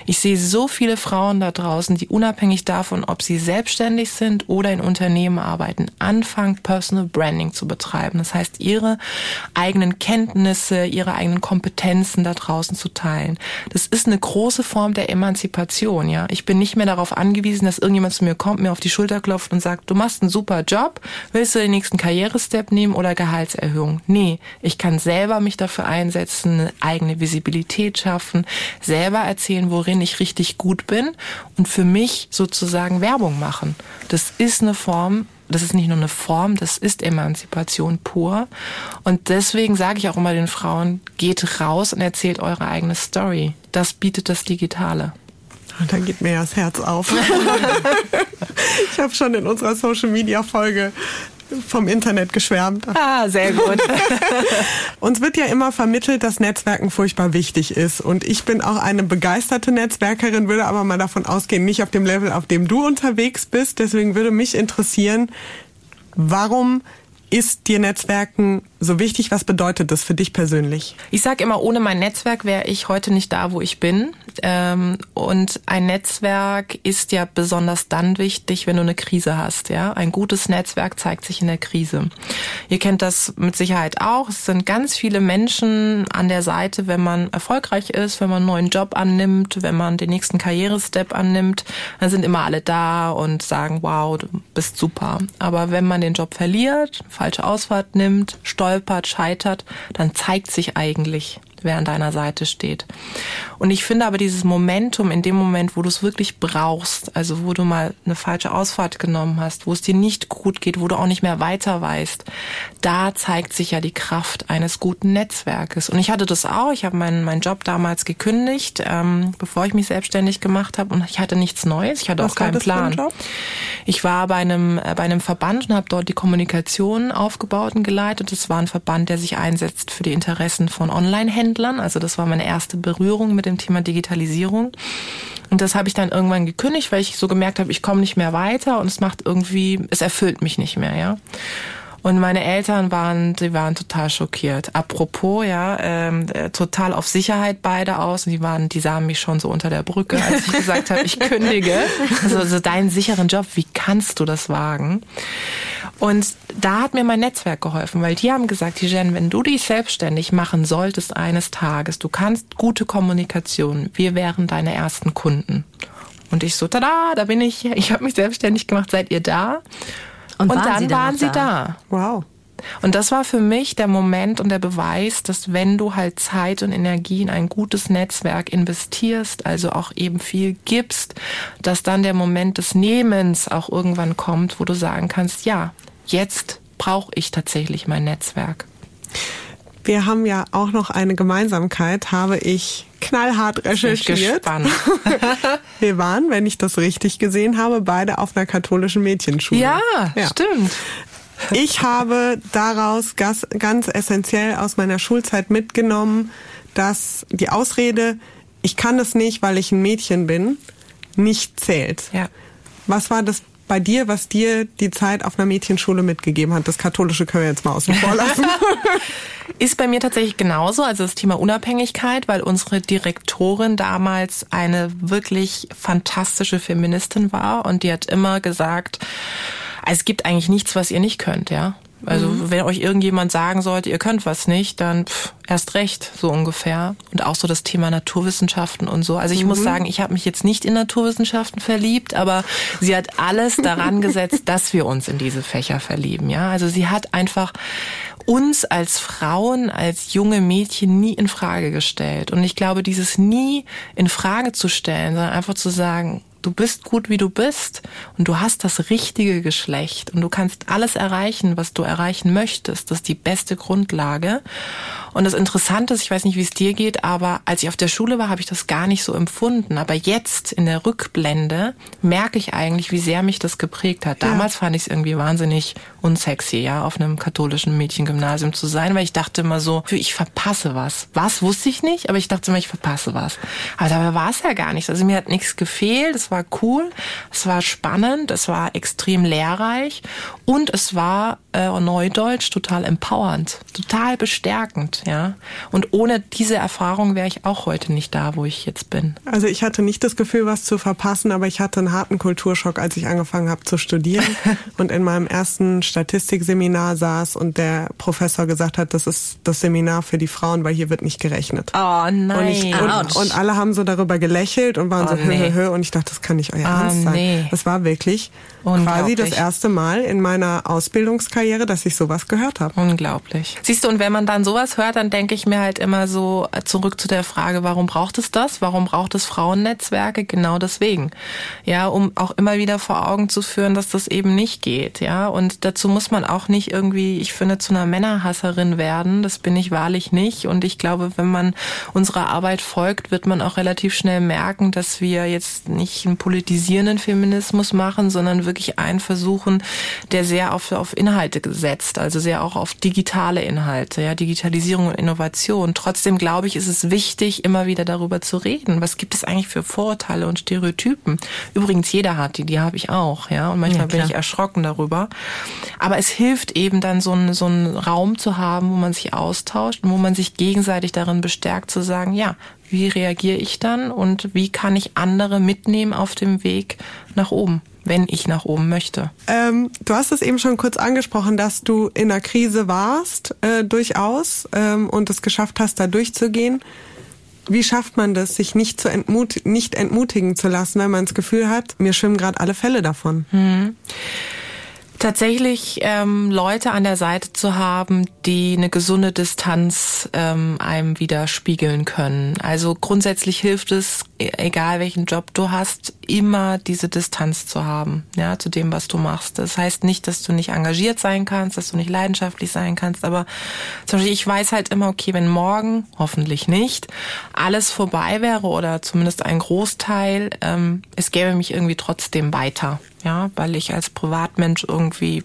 Speaker 6: Ich sehe so viele Frauen da draußen, die unabhängig davon, ob sie selbstständig sind oder in Unternehmen arbeiten, anfangen, Personal Branding zu betreiben. Das heißt, ihre eigenen Kenntnisse, ihre eigenen Kompetenzen da draußen zu teilen. Das ist eine große Form der Emanzipation, ja. Ich bin nicht mehr darauf angewiesen, dass irgendjemand zu mir kommt, mir auf die Schulter klopft und sagt, du machst einen super Job, willst du den nächsten Karrierestep nehmen oder Gehaltserhöhung. Nee, ich kann selber mich dafür einsetzen, eine eigene Visibilität schaffen, selber erzählen, worin ich richtig gut bin und für mich sozusagen Werbung machen. Das ist eine Form, das ist nicht nur eine Form, das ist Emanzipation pur. Und deswegen sage ich auch immer den Frauen, geht raus und erzählt eure eigene Story. Das bietet das Digitale.
Speaker 3: Und dann geht mir das Herz auf. *laughs* ich habe schon in unserer Social Media Folge vom Internet geschwärmt.
Speaker 6: Ah, sehr gut. *laughs*
Speaker 3: Uns wird ja immer vermittelt, dass Netzwerken furchtbar wichtig ist. Und ich bin auch eine begeisterte Netzwerkerin, würde aber mal davon ausgehen, nicht auf dem Level, auf dem du unterwegs bist. Deswegen würde mich interessieren, warum ist dir Netzwerken so wichtig? Was bedeutet das für dich persönlich?
Speaker 6: Ich sage immer, ohne mein Netzwerk wäre ich heute nicht da, wo ich bin. Ähm, und ein Netzwerk ist ja besonders dann wichtig, wenn du eine Krise hast. Ja, ein gutes Netzwerk zeigt sich in der Krise. Ihr kennt das mit Sicherheit auch. Es sind ganz viele Menschen an der Seite, wenn man erfolgreich ist, wenn man einen neuen Job annimmt, wenn man den nächsten Karrierestep annimmt. Dann sind immer alle da und sagen, wow, du bist super. Aber wenn man den Job verliert, falsche Ausfahrt nimmt, stolpert, scheitert, dann zeigt sich eigentlich, wer an deiner Seite steht. Und ich finde aber dieses Momentum in dem Moment, wo du es wirklich brauchst, also wo du mal eine falsche Ausfahrt genommen hast, wo es dir nicht gut geht, wo du auch nicht mehr weiter weißt, da zeigt sich ja die Kraft eines guten Netzwerkes. Und ich hatte das auch. Ich habe meinen, meinen Job damals gekündigt, ähm, bevor ich mich selbstständig gemacht habe und ich hatte nichts Neues. Ich hatte
Speaker 3: Was
Speaker 6: auch keinen Plan. Ich war bei einem, äh, bei einem Verband und habe dort die Kommunikation aufgebaut und geleitet. Das war ein Verband, der sich einsetzt für die Interessen von Online-Händlern. Also das war meine erste Berührung mit dem Thema Digitalisierung. Und das habe ich dann irgendwann gekündigt, weil ich so gemerkt habe, ich komme nicht mehr weiter und es macht irgendwie, es erfüllt mich nicht mehr, ja. Und meine Eltern waren, die waren total schockiert. Apropos, ja, ähm, äh, total auf Sicherheit beide aus. Und die waren, die sahen mich schon so unter der Brücke, als ich gesagt habe, ich kündige. *laughs* Also, also deinen sicheren Job, wie kannst du das wagen? Und da hat mir mein Netzwerk geholfen, weil die haben gesagt, Jen, wenn du dich selbstständig machen solltest eines Tages, du kannst gute Kommunikation, wir wären deine ersten Kunden. Und ich so, tada, da bin ich, ich habe mich selbstständig gemacht, seid ihr da? Und, und waren dann, dann waren sie da? da.
Speaker 3: Wow.
Speaker 6: Und das war für mich der Moment und der Beweis, dass wenn du halt Zeit und Energie in ein gutes Netzwerk investierst, also auch eben viel gibst, dass dann der Moment des Nehmens auch irgendwann kommt, wo du sagen kannst, ja, jetzt brauche ich tatsächlich mein Netzwerk.
Speaker 3: Wir haben ja auch noch eine Gemeinsamkeit, habe ich knallhart recherchiert. *laughs* Wir waren, wenn ich das richtig gesehen habe, beide auf einer katholischen Mädchenschule.
Speaker 6: Ja, ja. stimmt.
Speaker 3: Ich habe daraus ganz, ganz essentiell aus meiner Schulzeit mitgenommen, dass die Ausrede, ich kann es nicht, weil ich ein Mädchen bin, nicht zählt.
Speaker 6: Ja.
Speaker 3: Was war das bei dir, was dir die Zeit auf einer Mädchenschule mitgegeben hat? Das Katholische können wir jetzt mal außen vor lassen. *laughs*
Speaker 6: Ist bei mir tatsächlich genauso, also das Thema Unabhängigkeit, weil unsere Direktorin damals eine wirklich fantastische Feministin war und die hat immer gesagt, es gibt eigentlich nichts, was ihr nicht könnt, ja. Also mhm. wenn euch irgendjemand sagen sollte, ihr könnt was nicht, dann pff, erst recht, so ungefähr. Und auch so das Thema Naturwissenschaften und so. Also ich mhm. muss sagen, ich habe mich jetzt nicht in Naturwissenschaften verliebt, aber sie hat alles daran *laughs* gesetzt, dass wir uns in diese Fächer verlieben. Ja, also sie hat einfach uns als Frauen, als junge Mädchen nie in Frage gestellt. Und ich glaube, dieses nie in Frage zu stellen, sondern einfach zu sagen, du bist gut, wie du bist und du hast das richtige Geschlecht und du kannst alles erreichen, was du erreichen möchtest. Das ist die beste Grundlage. Und das Interessante ist, ich weiß nicht, wie es dir geht, aber als ich auf der Schule war, habe ich das gar nicht so empfunden. Aber jetzt in der Rückblende merke ich eigentlich, wie sehr mich das geprägt hat. Damals ja. fand ich es irgendwie wahnsinnig unsexy, ja, auf einem katholischen Mädchengymnasium zu sein, weil ich dachte immer so, ich verpasse was. Was wusste ich nicht, aber ich dachte immer, ich verpasse was. Aber dabei war es ja gar nicht. Also mir hat nichts gefehlt. Es war cool, es war spannend, es war extrem lehrreich und es war äh, Neudeutsch total empowernd, total bestärkend, ja. Und ohne diese Erfahrung wäre ich auch heute nicht da, wo ich jetzt bin.
Speaker 3: Also ich hatte nicht das Gefühl, was zu verpassen, aber ich hatte einen harten Kulturschock, als ich angefangen habe zu studieren *laughs* und in meinem ersten Statistikseminar saß und der Professor gesagt hat, das ist das Seminar für die Frauen, weil hier wird nicht gerechnet.
Speaker 6: Oh nein.
Speaker 3: Und, ich, und, und alle haben so darüber gelächelt und waren oh, so hö, hö, hö. Und ich dachte, das kann nicht euer ah, Ernst sein. Nee. Das war wirklich quasi das erste Mal in meiner Ausbildungskarriere, dass ich sowas gehört habe.
Speaker 6: Unglaublich. Siehst du, und wenn man dann sowas hört, dann denke ich mir halt immer so äh, zurück zu der Frage, warum braucht es das? Warum braucht es Frauennetzwerke? Genau deswegen. Ja, um auch immer wieder vor Augen zu führen, dass das eben nicht geht. Ja, und dazu muss man auch nicht irgendwie, ich finde, zu einer Männerhasserin werden. Das bin ich wahrlich nicht. Und ich glaube, wenn man unserer Arbeit folgt, wird man auch relativ schnell merken, dass wir jetzt nicht einen politisierenden Feminismus machen, sondern wirklich einen versuchen, der sehr auf, auf Inhalte setzt, also sehr auch auf digitale Inhalte, ja, Digitalisierung und Innovation. Trotzdem glaube ich, ist es wichtig, immer wieder darüber zu reden. Was gibt es eigentlich für Vorurteile und Stereotypen? Übrigens, jeder hat die, die habe ich auch, ja, und manchmal ja, bin ich erschrocken darüber. Aber es hilft eben dann so einen, so einen Raum zu haben, wo man sich austauscht und wo man sich gegenseitig darin bestärkt zu sagen, ja, wie reagiere ich dann und wie kann ich andere mitnehmen auf dem Weg nach oben? Wenn ich nach oben möchte.
Speaker 3: Ähm, du hast es eben schon kurz angesprochen, dass du in einer Krise warst, äh, durchaus, ähm, und es geschafft hast, da durchzugehen. Wie schafft man das, sich nicht, zu entmut nicht entmutigen zu lassen, wenn man das Gefühl hat, mir schwimmen gerade alle Fälle davon?
Speaker 6: Mhm Tatsächlich ähm, Leute an der Seite zu haben, die eine gesunde Distanz ähm, einem widerspiegeln können. Also grundsätzlich hilft es, e-, egal welchen Job du hast, immer diese Distanz zu haben, ja, zu dem, was du machst. Das heißt nicht, dass du nicht engagiert sein kannst, dass du nicht leidenschaftlich sein kannst, aber zum Beispiel ich weiß halt immer, okay, wenn morgen, hoffentlich nicht, alles vorbei wäre oder zumindest ein Großteil, ähm, es gäbe mich irgendwie trotzdem weiter ja, weil ich als Privatmensch irgendwie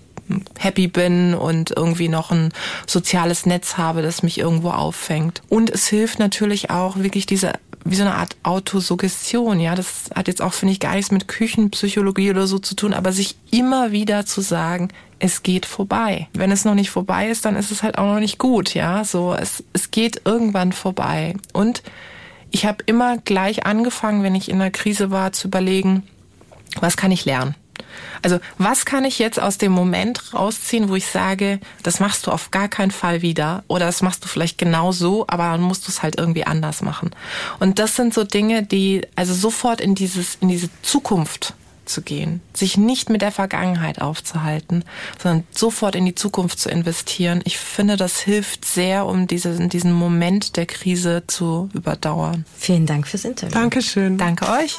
Speaker 6: happy bin und irgendwie noch ein soziales Netz habe, das mich irgendwo auffängt. Und es hilft natürlich auch wirklich diese wie so eine Art Autosuggestion, ja, das hat jetzt auch finde ich gar nichts mit Küchenpsychologie oder so zu tun, aber sich immer wieder zu sagen, es geht vorbei. Wenn es noch nicht vorbei ist, dann ist es halt auch noch nicht gut, ja, so es es geht irgendwann vorbei und ich habe immer gleich angefangen, wenn ich in einer Krise war, zu überlegen, was kann ich lernen? Also was kann ich jetzt aus dem Moment rausziehen, wo ich sage, das machst du auf gar keinen Fall wieder oder das machst du vielleicht genau so, aber dann musst du es halt irgendwie anders machen. Und das sind so Dinge, die also sofort in dieses in diese Zukunft zu gehen, sich nicht mit der Vergangenheit aufzuhalten, sondern sofort in die Zukunft zu investieren. Ich finde, das hilft sehr, um diese, diesen Moment der Krise zu überdauern.
Speaker 4: Vielen Dank fürs Interview.
Speaker 3: Dankeschön.
Speaker 6: Danke euch.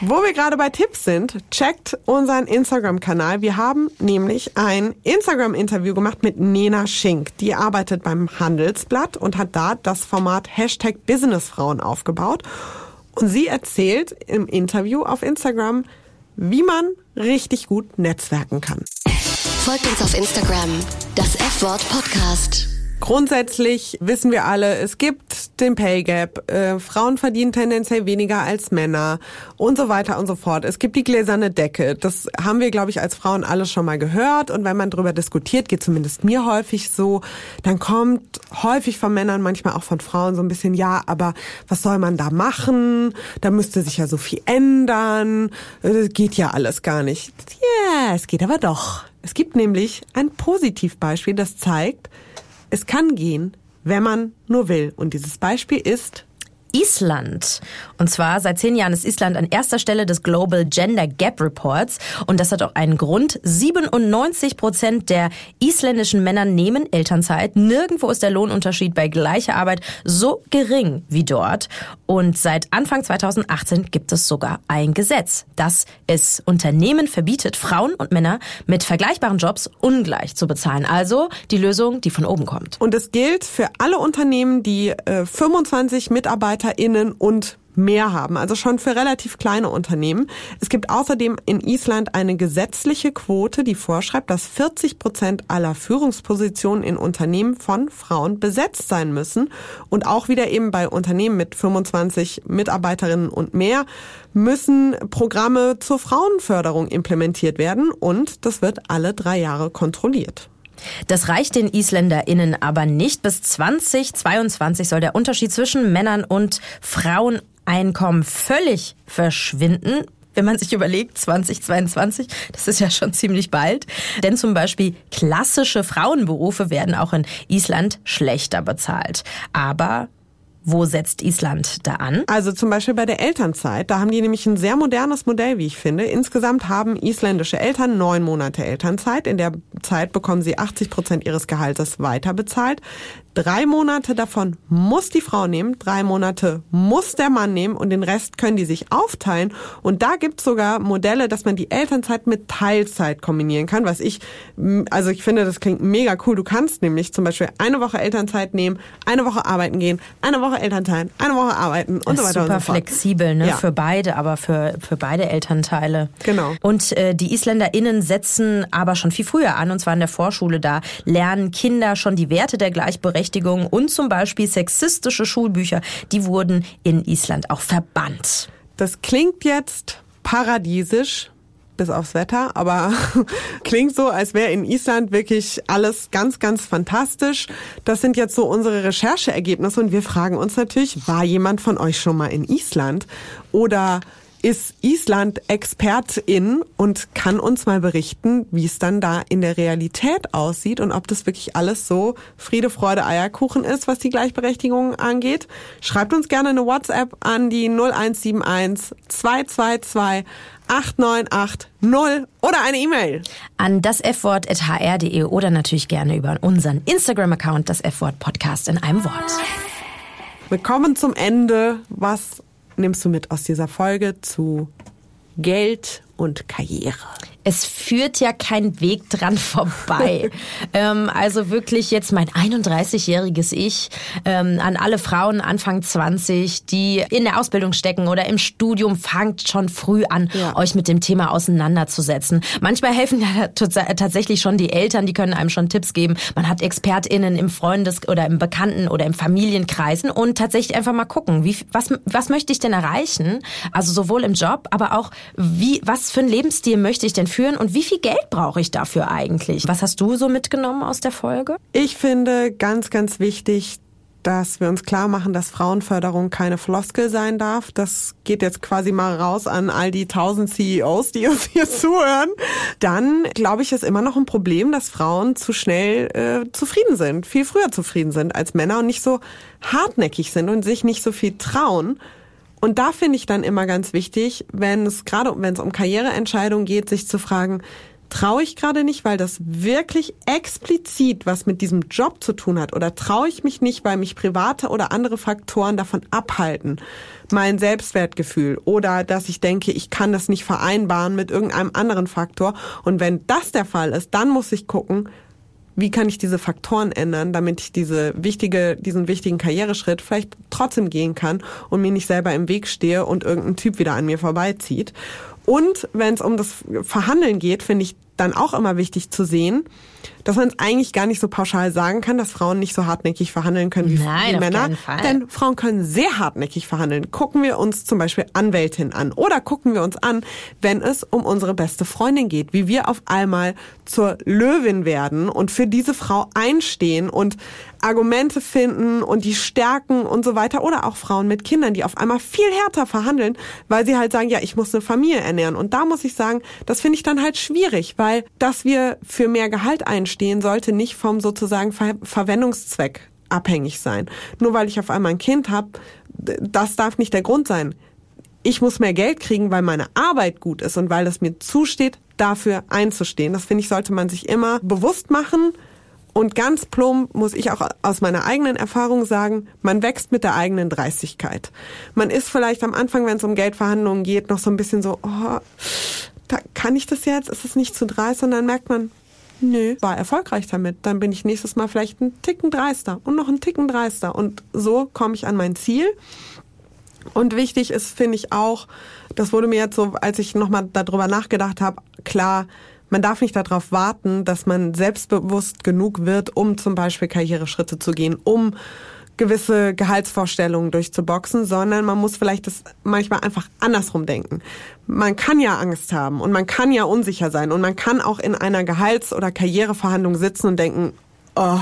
Speaker 3: Wo wir gerade bei Tipps sind, checkt unseren Instagram-Kanal. Wir haben nämlich ein Instagram-Interview gemacht mit Nena Schink. Die arbeitet beim Handelsblatt und hat da das Format Hashtag Businessfrauen aufgebaut. Und sie erzählt im Interview auf Instagram, wie man richtig gut netzwerken kann.
Speaker 1: Folgt uns auf Instagram, das F-Wort Podcast.
Speaker 3: Grundsätzlich wissen wir alle, es gibt den Pay Gap, äh, Frauen verdienen tendenziell weniger als Männer und so weiter und so fort. Es gibt die gläserne Decke. Das haben wir, glaube ich, als Frauen alle schon mal gehört. Und wenn man darüber diskutiert, geht zumindest mir häufig so, dann kommt häufig von Männern, manchmal auch von Frauen so ein bisschen, ja, aber was soll man da machen? Da müsste sich ja so viel ändern. Das geht ja alles gar nicht. Ja, yeah, es geht aber doch. Es gibt nämlich ein Positivbeispiel, das zeigt, es kann gehen, wenn man nur will. Und dieses Beispiel ist
Speaker 4: Island. Und zwar seit zehn Jahren ist Island an erster Stelle des Global Gender Gap Reports. Und das hat auch einen Grund. 97 Prozent der isländischen Männer nehmen Elternzeit. Nirgendwo ist der Lohnunterschied bei gleicher Arbeit so gering wie dort. Und seit Anfang 2018 gibt es sogar ein Gesetz, das es Unternehmen verbietet, Frauen und Männer mit vergleichbaren Jobs ungleich zu bezahlen. Also die Lösung, die von oben kommt.
Speaker 3: Und es gilt für alle Unternehmen, die äh, 25 Mitarbeiter MitarbeiterInnen und mehr haben, also schon für relativ kleine Unternehmen. Es gibt außerdem in Island eine gesetzliche Quote, die vorschreibt, dass 40 Prozent aller Führungspositionen in Unternehmen von Frauen besetzt sein müssen. Und auch wieder eben bei Unternehmen mit 25 Mitarbeiterinnen und mehr müssen Programme zur Frauenförderung implementiert werden und das wird alle drei Jahre kontrolliert.
Speaker 4: Das reicht den IsländerInnen aber nicht. Bis 2022 soll der Unterschied zwischen Männern und Fraueneinkommen völlig verschwinden wenn man sich überlegt, 2022, das ist ja schon ziemlich bald. Denn zum Beispiel klassische Frauenberufe werden auch in Island schlechter bezahlt. Aber wo setzt Island da an?
Speaker 3: Also zum Beispiel bei der Elternzeit. Da haben die nämlich ein sehr modernes Modell, wie ich finde. Insgesamt haben isländische Eltern neun Monate Elternzeit. In der Zeit bekommen sie 80 Prozent ihres Gehaltes weiter bezahlt. Drei Monate davon muss die Frau nehmen, drei Monate muss der Mann nehmen und den Rest können die sich aufteilen. Und da gibt's sogar Modelle, dass man die Elternzeit mit Teilzeit kombinieren kann, was ich, also ich finde, das klingt mega cool. Du kannst nämlich zum Beispiel eine Woche Elternzeit nehmen, eine Woche arbeiten gehen, eine Woche Elternzeit, eine Woche arbeiten und
Speaker 4: so
Speaker 3: weiter
Speaker 4: super
Speaker 3: und so fort.
Speaker 4: flexibel, ne?
Speaker 3: Ja.
Speaker 4: Für beide, aber für, für beide Elternteile.
Speaker 3: Genau.
Speaker 4: Und äh, die IsländerInnen setzen aber schon viel früher an, und zwar in der Vorschule. Da lernen Kinder schon die Werte der Gleichberechtigung und zum Beispiel sexistische Schulbücher, die wurden in Island auch verbannt.
Speaker 3: Das klingt jetzt paradiesisch, bis aufs Wetter, aber *laughs* klingt so, als wäre in Island wirklich alles ganz, ganz fantastisch. Das sind jetzt so unsere Rechercheergebnisse und wir fragen uns natürlich, war jemand von euch schon mal in Island? Oder ist Island Expertin und kann uns mal berichten, wie es dann da in der Realität aussieht und ob das wirklich alles so Friede, Freude, Eierkuchen ist, was die Gleichberechtigung angeht. Schreibt uns gerne eine WhatsApp an die 0171 222 8980 oder eine E-Mail.
Speaker 4: An das F-Wort.hr.de oder natürlich gerne über unseren Instagram-Account, das F-Wort Podcast in einem Wort.
Speaker 3: Wir kommen zum Ende. Was nimmst du mit aus dieser Folge zu Geld und Karriere?
Speaker 4: Es führt ja kein Weg dran *laughs* vorbei. ähm, also wirklich jetzt mein 31-jähriges Ich ähm, an alle Frauen Anfang 20, die in der Ausbildung stecken oder im Studium, fangt schon früh an, ja. euch mit dem Thema auseinanderzusetzen. Manchmal helfen ja tatsächlich schon die Eltern, die können einem schon Tipps geben. Man hat ExpertInnen im Freundes- oder im Bekannten- oder im Familienkreisen und tatsächlich einfach mal gucken, wie, was, was möchte ich denn erreichen? Also sowohl im Job, aber auch wie, was für ein Lebensstil möchte ich denn führen und wie viel Geld brauche ich dafür eigentlich? Was hast du so mitgenommen aus der Folge?
Speaker 3: Ich finde ganz, ganz wichtig, dass wir uns klar machen, dass Frauenförderung keine Floskel sein darf. Das geht jetzt quasi mal raus an all die tausend CEOs, die uns hier *laughs* zuhören. Dann glaube ich, ist immer noch ein Problem, dass Frauen zu schnell äh, zufrieden sind, viel früher zufrieden sind als Männer und nicht so hartnäckig sind und sich nicht so viel trauen. Und da finde ich dann immer ganz wichtig, wenn es gerade wenn es um Karriereentscheidungen geht, sich zu fragen, traue ich gerade nicht, weil das wirklich explizit was mit diesem Job zu tun hat? Oder traue ich mich nicht, weil mich private oder andere Faktoren davon abhalten, mein Selbstwertgefühl oder dass ich denke, ich kann das nicht vereinbaren mit irgendeinem anderen Faktor. Und wenn das der Fall ist, dann muss ich gucken, wie kann ich diese Faktoren ändern, damit ich diese wichtige, diesen wichtigen Karriereschritt vielleicht trotzdem gehen kann und mir nicht selber im Weg stehe und irgendein Typ wieder an mir vorbeizieht. Und wenn es um das Verhandeln geht, finde ich dann auch immer wichtig zu sehen, dass man es eigentlich gar nicht so pauschal sagen kann, dass Frauen nicht so hartnäckig verhandeln können wie,
Speaker 4: Nein,
Speaker 3: wie Männer. Denn Frauen können sehr hartnäckig verhandeln. Gucken wir uns zum Beispiel Anwältin an oder gucken wir uns an, wenn es um unsere beste Freundin geht, wie wir auf einmal zur Löwin werden und für diese Frau einstehen und Argumente finden und die stärken und so weiter. Oder auch Frauen mit Kindern, die auf einmal viel härter verhandeln, weil sie halt sagen, ja, ich muss eine Familie ernähren. Und da muss ich sagen, das finde ich dann halt schwierig, weil dass wir für mehr Gehalt einstehen, sollte nicht vom sozusagen Ver Verwendungszweck abhängig sein. Nur weil ich auf einmal ein Kind habe, das darf nicht der Grund sein. Ich muss mehr Geld kriegen, weil meine Arbeit gut ist und weil es mir zusteht, dafür einzustehen. Das finde ich, sollte man sich immer bewusst machen und ganz plump muss ich auch aus meiner eigenen Erfahrung sagen, man wächst mit der eigenen Dreistigkeit. Man ist vielleicht am Anfang, wenn es um Geldverhandlungen geht, noch so ein bisschen so, oh, da kann ich das jetzt? Ist es nicht zu dreist? Und dann merkt man, nö, war erfolgreich damit. Dann bin ich nächstes Mal vielleicht ein Ticken dreister und noch ein Ticken dreister. Und so komme ich an mein Ziel. Und wichtig ist, finde ich auch, das wurde mir jetzt so, als ich nochmal darüber nachgedacht habe, klar, man darf nicht darauf warten, dass man selbstbewusst genug wird, um zum Beispiel Karriereschritte zu gehen, um gewisse Gehaltsvorstellungen durchzuboxen, sondern man muss vielleicht das manchmal einfach andersrum denken. Man kann ja Angst haben und man kann ja unsicher sein und man kann auch in einer Gehalts- oder Karriereverhandlung sitzen und denken, oh,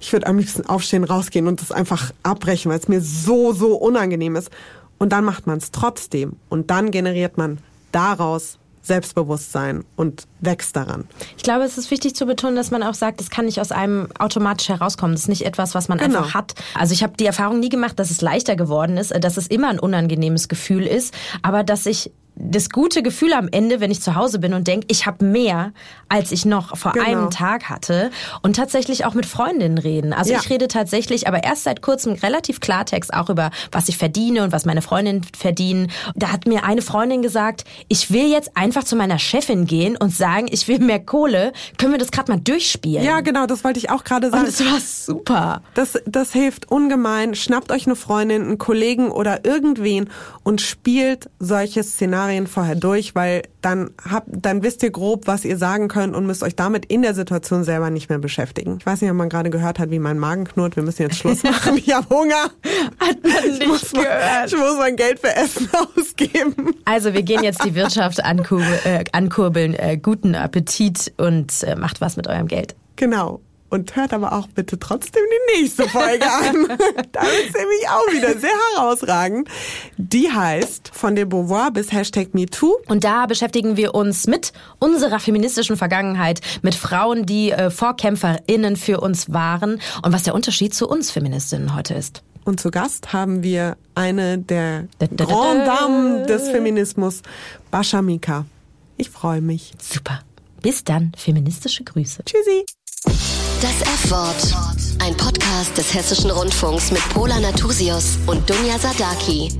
Speaker 3: ich würde am liebsten aufstehen, rausgehen und das einfach abbrechen, weil es mir so, so unangenehm ist. Und dann macht man es trotzdem und dann generiert man daraus Selbstbewusstsein und wächst daran.
Speaker 4: Ich glaube, es ist wichtig zu betonen, dass man auch sagt, es kann nicht aus einem automatisch herauskommen. Das ist nicht etwas, was man genau. einfach hat. Also ich habe die Erfahrung nie gemacht, dass es leichter geworden ist, dass es immer ein unangenehmes Gefühl ist, aber dass ich das gute Gefühl am Ende, wenn ich zu Hause bin und denke, ich habe mehr, als ich noch vor genau. einem Tag hatte und tatsächlich auch mit Freundinnen reden. Also ja. ich rede tatsächlich, aber erst seit kurzem relativ Klartext auch über, was ich verdiene und was meine Freundinnen verdienen. Da hat mir eine Freundin gesagt, ich will jetzt einfach zu meiner Chefin gehen und sagen, ich will mehr Kohle. Können wir das gerade mal durchspielen?
Speaker 3: Ja, genau, das wollte ich auch gerade sagen. Und
Speaker 4: das war super.
Speaker 3: Das, das hilft ungemein. Schnappt euch eine Freundin, einen Kollegen oder irgendwen und spielt solche Szenarien Szenarien vorher durch, weil dann habt, dann wisst ihr grob, was ihr sagen könnt und müsst euch damit in der Situation selber nicht mehr beschäftigen. Ich weiß nicht, ob man gerade gehört hat, wie mein Magen knurrt. Wir müssen jetzt Schluss machen. Ich habe Hunger.
Speaker 4: Hat man nicht
Speaker 3: ich muss
Speaker 4: gehört.
Speaker 3: Mein, ich muss mein Geld für Essen *laughs* ausgeben.
Speaker 4: Also wir gehen jetzt die Wirtschaft ankurbeln. Äh, ankurbeln. Äh, guten Appetit und äh, macht was mit eurem Geld.
Speaker 3: Genau. Und hört aber auch bitte trotzdem die nächste Folge an. *laughs* *laughs* da wird nämlich auch wieder sehr herausragend. Die heißt Von der Beauvoir bis Hashtag MeToo.
Speaker 4: Und da beschäftigen wir uns mit unserer feministischen Vergangenheit, mit Frauen, die äh, VorkämpferInnen für uns waren und was der Unterschied zu uns Feministinnen heute ist.
Speaker 3: Und zu Gast haben wir eine der Grand Damen des Feminismus, Bascha Mika. Ich freue mich.
Speaker 4: Super. Bis dann. Feministische Grüße.
Speaker 3: Tschüssi.
Speaker 1: Das F-Wort. Ein Podcast des Hessischen Rundfunks mit Pola Natusius und Dunja Sadaki.